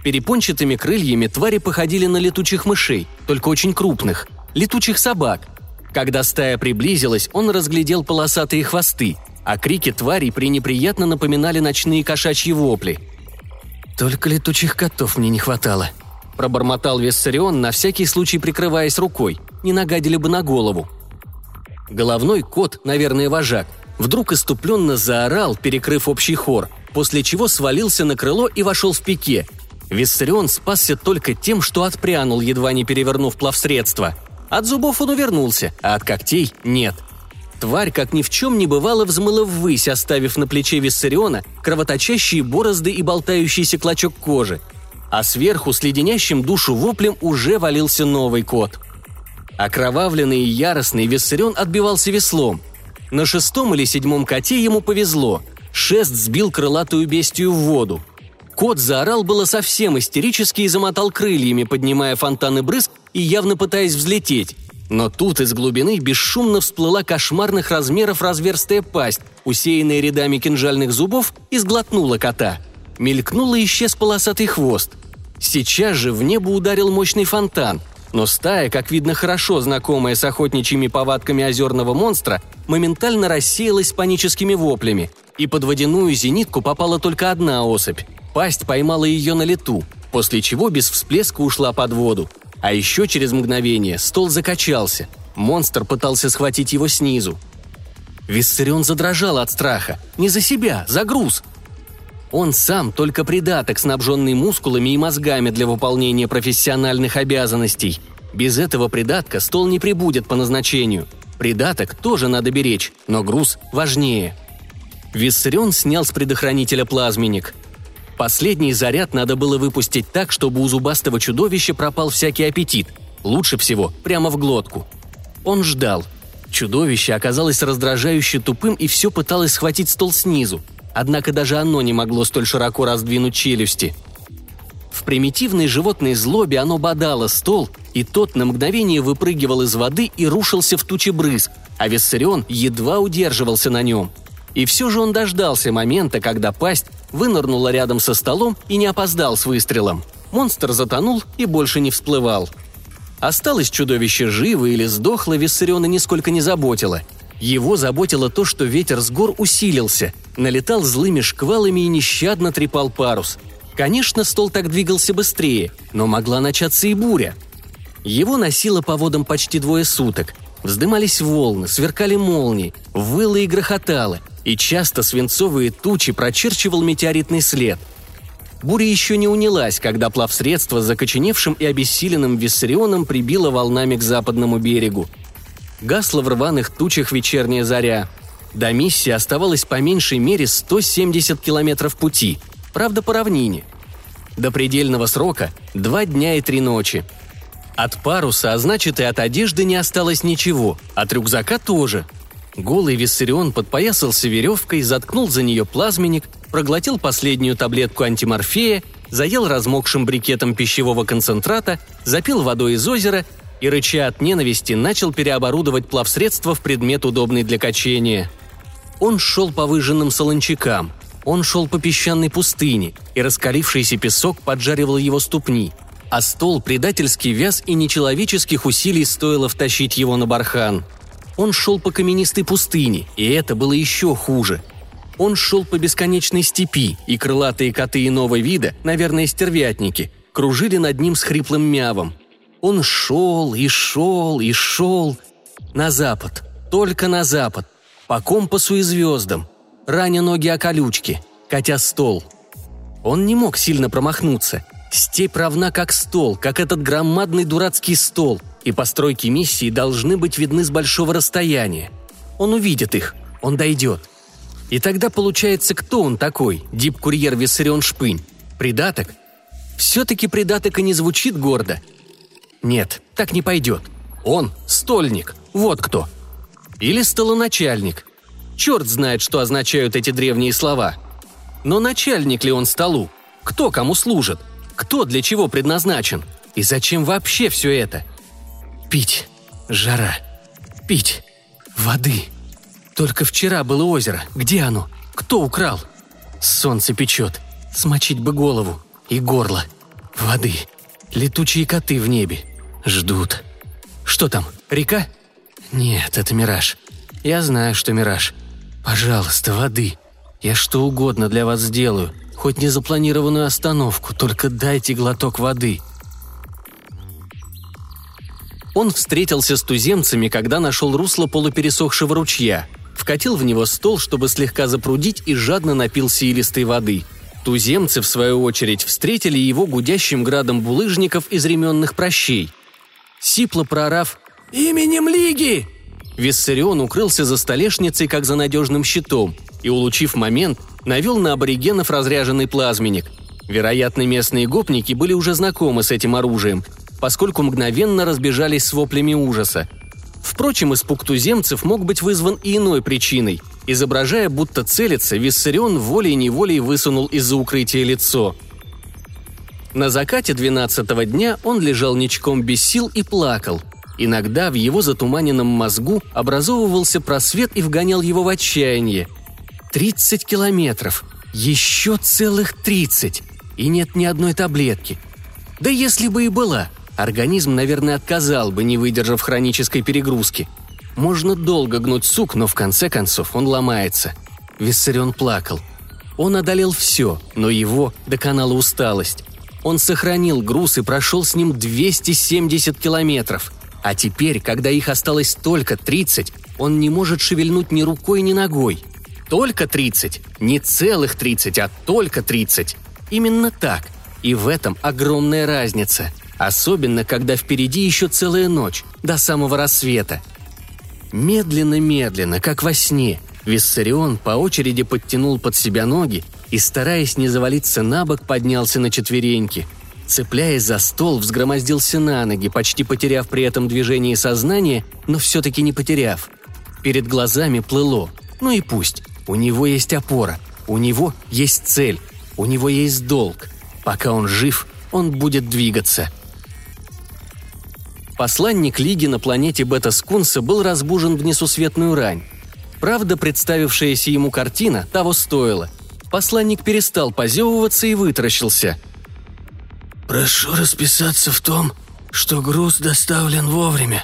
Перепончатыми крыльями твари походили на летучих мышей, только очень крупных, летучих собак. Когда стая приблизилась, он разглядел полосатые хвосты, а крики тварей пренеприятно напоминали ночные кошачьи вопли. «Только летучих котов мне не хватало», – пробормотал Виссарион, на всякий случай прикрываясь рукой – не нагадили бы на голову. Головной кот, наверное, вожак, вдруг иступленно заорал, перекрыв общий хор, после чего свалился на крыло и вошел в пике. Виссарион спасся только тем, что отпрянул, едва не перевернув плавсредство. От зубов он увернулся, а от когтей – нет. Тварь, как ни в чем не бывало, взмыла ввысь, оставив на плече Виссариона кровоточащие борозды и болтающийся клочок кожи. А сверху с леденящим душу воплем уже валился новый кот – Окровавленный и яростный Виссарион отбивался веслом. На шестом или седьмом коте ему повезло. Шест сбил крылатую бестию в воду. Кот заорал было совсем истерически и замотал крыльями, поднимая фонтаны брызг и явно пытаясь взлететь. Но тут из глубины бесшумно всплыла кошмарных размеров разверстая пасть, усеянная рядами кинжальных зубов, и сглотнула кота. Мелькнул и исчез полосатый хвост. Сейчас же в небо ударил мощный фонтан – но стая, как видно хорошо знакомая с охотничьими повадками озерного монстра, моментально рассеялась паническими воплями, и под водяную зенитку попала только одна особь. Пасть поймала ее на лету, после чего без всплеска ушла под воду. А еще через мгновение стол закачался. Монстр пытался схватить его снизу. Виссарион задрожал от страха. Не за себя, за груз. Он сам только придаток, снабженный мускулами и мозгами для выполнения профессиональных обязанностей. Без этого придатка стол не прибудет по назначению. Придаток тоже надо беречь, но груз важнее. Виссарион снял с предохранителя плазменник. Последний заряд надо было выпустить так, чтобы у зубастого чудовища пропал всякий аппетит. Лучше всего прямо в глотку. Он ждал. Чудовище оказалось раздражающе тупым и все пыталось схватить стол снизу. Однако даже оно не могло столь широко раздвинуть челюсти. В примитивной животной злобе оно бодало стол, и тот на мгновение выпрыгивал из воды и рушился в тучи брызг, а Виссарион едва удерживался на нем. И все же он дождался момента, когда пасть вынырнула рядом со столом и не опоздал с выстрелом. Монстр затонул и больше не всплывал. Осталось чудовище живо или сдохло, Виссариона нисколько не заботило. Его заботило то, что ветер с гор усилился, налетал злыми шквалами и нещадно трепал парус. Конечно, стол так двигался быстрее, но могла начаться и буря. Его носило по водам почти двое суток. Вздымались волны, сверкали молнии, выло и грохотало, и часто свинцовые тучи прочерчивал метеоритный след. Буря еще не унялась, когда плавсредство с закоченевшим и обессиленным Виссарионом прибило волнами к западному берегу. Гасла в рваных тучах вечерняя заря. До миссии оставалось по меньшей мере 170 километров пути, правда по равнине. До предельного срока – два дня и три ночи. От паруса, а значит и от одежды не осталось ничего, от рюкзака тоже – Голый Виссарион подпоясался веревкой, заткнул за нее плазменник, проглотил последнюю таблетку антиморфея, заел размокшим брикетом пищевого концентрата, запил водой из озера и, рыча от ненависти, начал переоборудовать плавсредство в предмет, удобный для качения. Он шел по выжженным солончакам, он шел по песчаной пустыне, и раскалившийся песок поджаривал его ступни, а стол предательски вяз и нечеловеческих усилий стоило втащить его на бархан – он шел по каменистой пустыне, и это было еще хуже. Он шел по бесконечной степи, и крылатые коты иного вида, наверное, стервятники, кружили над ним с хриплым мявом. Он шел и шел и шел. На запад, только на запад, по компасу и звездам, раня ноги о колючки, катя стол. Он не мог сильно промахнуться. Степь равна как стол, как этот громадный дурацкий стол – и постройки миссии должны быть видны с большого расстояния. Он увидит их, он дойдет. И тогда получается, кто он такой, дип-курьер Виссарион Шпынь? Придаток? Все-таки придаток и не звучит гордо. Нет, так не пойдет. Он – стольник, вот кто. Или столоначальник. Черт знает, что означают эти древние слова. Но начальник ли он столу? Кто кому служит? Кто для чего предназначен? И зачем вообще все это – Пить. Жара. Пить. Воды. Только вчера было озеро. Где оно? Кто украл? Солнце печет. Смочить бы голову. И горло. Воды. Летучие коты в небе. Ждут. Что там? Река? Нет, это мираж. Я знаю, что мираж. Пожалуйста, воды. Я что угодно для вас сделаю. Хоть незапланированную остановку, только дайте глоток воды. Он встретился с туземцами, когда нашел русло полупересохшего ручья, вкатил в него стол, чтобы слегка запрудить и жадно напился илистой воды. Туземцы, в свою очередь, встретили его гудящим градом булыжников из ременных прощей. Сипло прорав «Именем Лиги!» Виссарион укрылся за столешницей, как за надежным щитом, и, улучив момент, навел на аборигенов разряженный плазменник. Вероятно, местные гопники были уже знакомы с этим оружием поскольку мгновенно разбежались с воплями ужаса. Впрочем, испуг туземцев мог быть вызван и иной причиной. Изображая, будто целится, Виссарион волей-неволей высунул из-за укрытия лицо. На закате двенадцатого дня он лежал ничком без сил и плакал. Иногда в его затуманенном мозгу образовывался просвет и вгонял его в отчаяние. Тридцать километров. Еще целых тридцать. И нет ни одной таблетки. Да если бы и была – Организм, наверное, отказал бы, не выдержав хронической перегрузки. Можно долго гнуть сук, но в конце концов он ломается. Виссарион плакал. Он одолел все, но его доконала усталость. Он сохранил груз и прошел с ним 270 километров. А теперь, когда их осталось только 30, он не может шевельнуть ни рукой, ни ногой. Только 30. Не целых 30, а только 30. Именно так. И в этом огромная разница – Особенно, когда впереди еще целая ночь, до самого рассвета. Медленно-медленно, как во сне, Виссарион по очереди подтянул под себя ноги и, стараясь не завалиться на бок, поднялся на четвереньки. Цепляясь за стол, взгромоздился на ноги, почти потеряв при этом движение сознания, но все-таки не потеряв. Перед глазами плыло. Ну и пусть. У него есть опора. У него есть цель. У него есть долг. Пока он жив, он будет двигаться – Посланник Лиги на планете Бета-Скунса был разбужен в несусветную рань. Правда, представившаяся ему картина того стоила. посланник перестал позевываться и вытаращился. «Прошу расписаться в том, что груз доставлен вовремя»,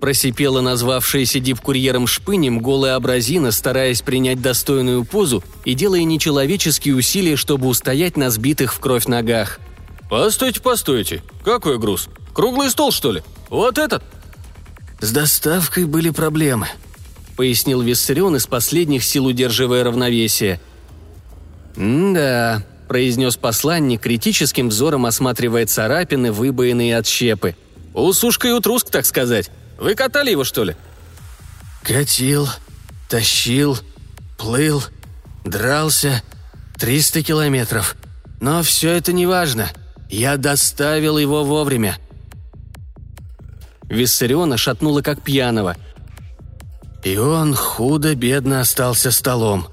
Просипела назвавшаяся дип-курьером шпынем голая абразина, стараясь принять достойную позу и делая нечеловеческие усилия, чтобы устоять на сбитых в кровь ногах. «Постойте, постойте. Какой груз? Круглый стол, что ли? Вот этот?» «С доставкой были проблемы», — пояснил Виссарион из последних сил удерживая равновесие. «Да», — произнес посланник, критическим взором осматривая царапины, выбоины и отщепы. «Усушка и утруск, так сказать. Вы катали его, что ли?» «Катил, тащил, плыл, дрался. Триста километров. Но все это не важно. Я доставил его вовремя». Виссариона шатнула как пьяного. И он худо-бедно остался столом.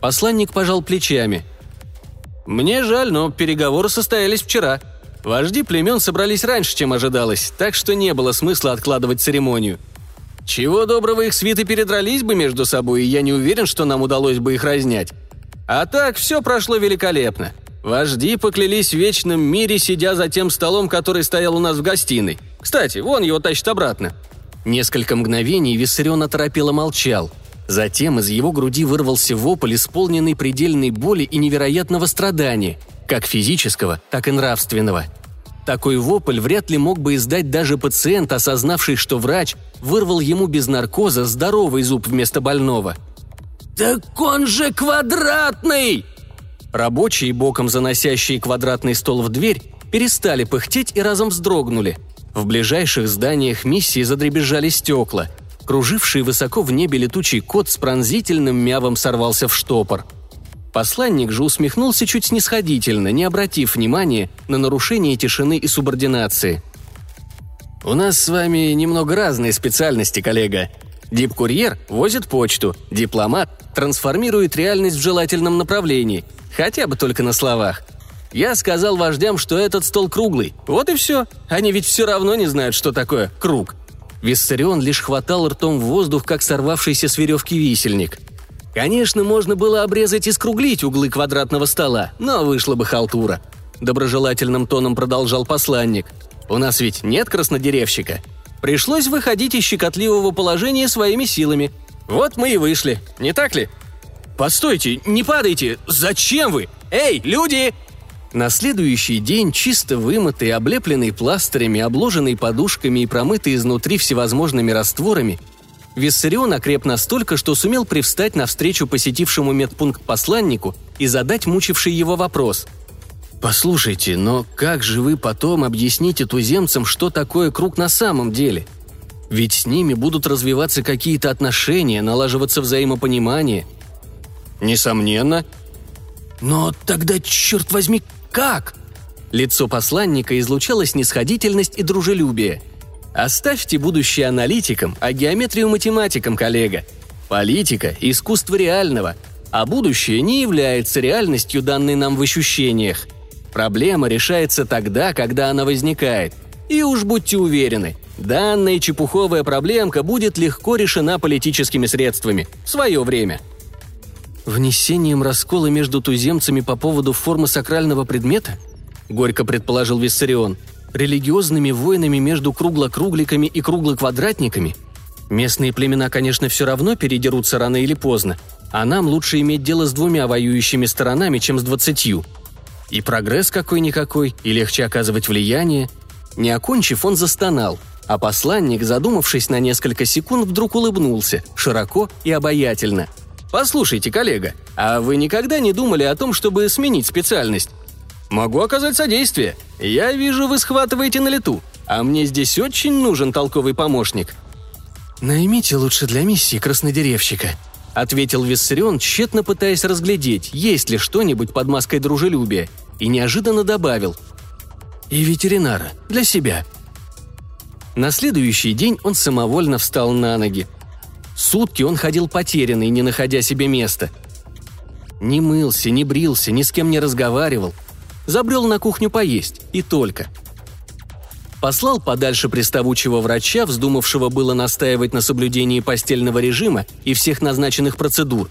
Посланник пожал плечами. «Мне жаль, но переговоры состоялись вчера», Вожди племен собрались раньше, чем ожидалось, так что не было смысла откладывать церемонию. Чего доброго их свиты передрались бы между собой, и я не уверен, что нам удалось бы их разнять. А так все прошло великолепно. Вожди поклялись в вечном мире, сидя за тем столом, который стоял у нас в гостиной. Кстати, вон его тащит обратно. Несколько мгновений Виссарион оторопело молчал. Затем из его груди вырвался вопль, исполненный предельной боли и невероятного страдания – как физического, так и нравственного. Такой вопль вряд ли мог бы издать даже пациент, осознавший, что врач вырвал ему без наркоза здоровый зуб вместо больного. «Так он же квадратный!» Рабочие, боком заносящие квадратный стол в дверь, перестали пыхтеть и разом вздрогнули. В ближайших зданиях миссии задребезжали стекла. Круживший высоко в небе летучий кот с пронзительным мявом сорвался в штопор – Посланник же усмехнулся чуть снисходительно, не обратив внимания на нарушение тишины и субординации. «У нас с вами немного разные специальности, коллега. Дипкурьер возит почту, дипломат трансформирует реальность в желательном направлении, хотя бы только на словах. Я сказал вождям, что этот стол круглый. Вот и все. Они ведь все равно не знают, что такое круг. Виссарион лишь хватал ртом в воздух, как сорвавшийся с веревки висельник. Конечно, можно было обрезать и скруглить углы квадратного стола, но вышла бы халтура. Доброжелательным тоном продолжал посланник. «У нас ведь нет краснодеревщика. Пришлось выходить из щекотливого положения своими силами. Вот мы и вышли, не так ли?» «Постойте, не падайте! Зачем вы? Эй, люди!» На следующий день, чисто вымытый, облепленный пластырями, обложенный подушками и промытый изнутри всевозможными растворами, Виссарион окреп настолько, что сумел привстать навстречу посетившему медпункт посланнику и задать мучивший его вопрос. «Послушайте, но как же вы потом объясните туземцам, что такое круг на самом деле? Ведь с ними будут развиваться какие-то отношения, налаживаться взаимопонимание». «Несомненно». «Но тогда, черт возьми, как?» Лицо посланника излучало снисходительность и дружелюбие – Оставьте будущее аналитикам, а геометрию математикам, коллега. Политика – искусство реального, а будущее не является реальностью, данной нам в ощущениях. Проблема решается тогда, когда она возникает. И уж будьте уверены, данная чепуховая проблемка будет легко решена политическими средствами в свое время. Внесением раскола между туземцами по поводу формы сакрального предмета? Горько предположил Виссарион – религиозными войнами между круглокругликами и круглоквадратниками? Местные племена, конечно, все равно передерутся рано или поздно, а нам лучше иметь дело с двумя воюющими сторонами, чем с двадцатью. И прогресс какой-никакой, и легче оказывать влияние. Не окончив, он застонал, а посланник, задумавшись на несколько секунд, вдруг улыбнулся, широко и обаятельно. «Послушайте, коллега, а вы никогда не думали о том, чтобы сменить специальность? Могу оказать содействие. Я вижу, вы схватываете на лету, а мне здесь очень нужен толковый помощник». «Наймите лучше для миссии краснодеревщика», — ответил Виссарион, тщетно пытаясь разглядеть, есть ли что-нибудь под маской дружелюбия, и неожиданно добавил. «И ветеринара. Для себя». На следующий день он самовольно встал на ноги. Сутки он ходил потерянный, не находя себе места. Не мылся, не брился, ни с кем не разговаривал — Забрел на кухню поесть, и только. Послал подальше приставучего врача, вздумавшего было настаивать на соблюдении постельного режима и всех назначенных процедур.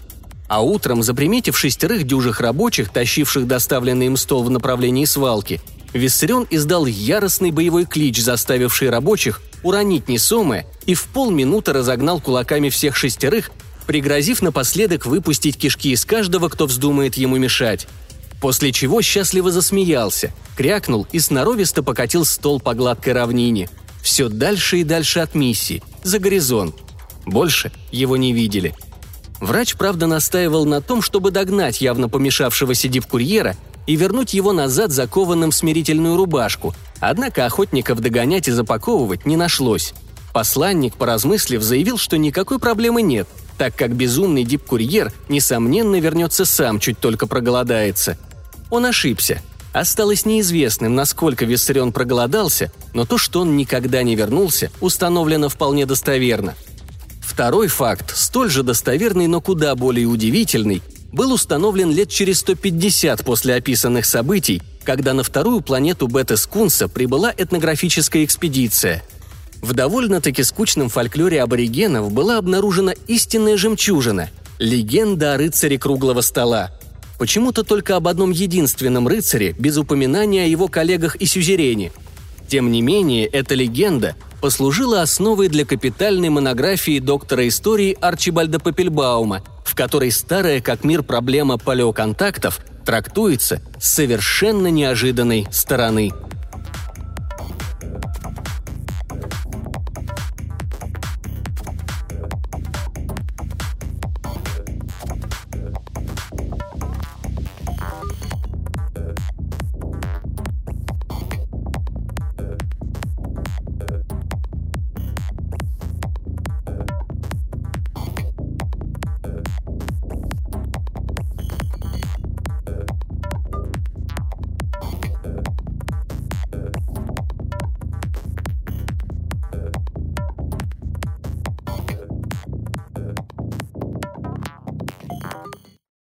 А утром, заприметив шестерых дюжих рабочих, тащивших доставленный им стол в направлении свалки, Виссарион издал яростный боевой клич, заставивший рабочих уронить несомое, и в полминуты разогнал кулаками всех шестерых, пригрозив напоследок выпустить кишки из каждого, кто вздумает ему мешать. После чего счастливо засмеялся, крякнул и сноровисто покатил стол по гладкой равнине. Все дальше и дальше от миссии, за горизонт. Больше его не видели – Врач, правда, настаивал на том, чтобы догнать явно помешавшегося дипкурьера и вернуть его назад закованным в смирительную рубашку, однако охотников догонять и запаковывать не нашлось. Посланник, поразмыслив, заявил, что никакой проблемы нет, так как безумный дипкурьер, несомненно, вернется сам, чуть только проголодается. Он ошибся. Осталось неизвестным, насколько Виссарион проголодался, но то, что он никогда не вернулся, установлено вполне достоверно – Второй факт, столь же достоверный, но куда более удивительный, был установлен лет через 150 после описанных событий, когда на вторую планету Бета-Скунса прибыла этнографическая экспедиция. В довольно-таки скучном фольклоре аборигенов была обнаружена истинная жемчужина – легенда о рыцаре круглого стола. Почему-то только об одном единственном рыцаре, без упоминания о его коллегах и сюзерене. Тем не менее, эта легенда послужила основой для капитальной монографии доктора истории Арчибальда Папельбаума, в которой старая как мир проблема палеоконтактов трактуется с совершенно неожиданной стороны –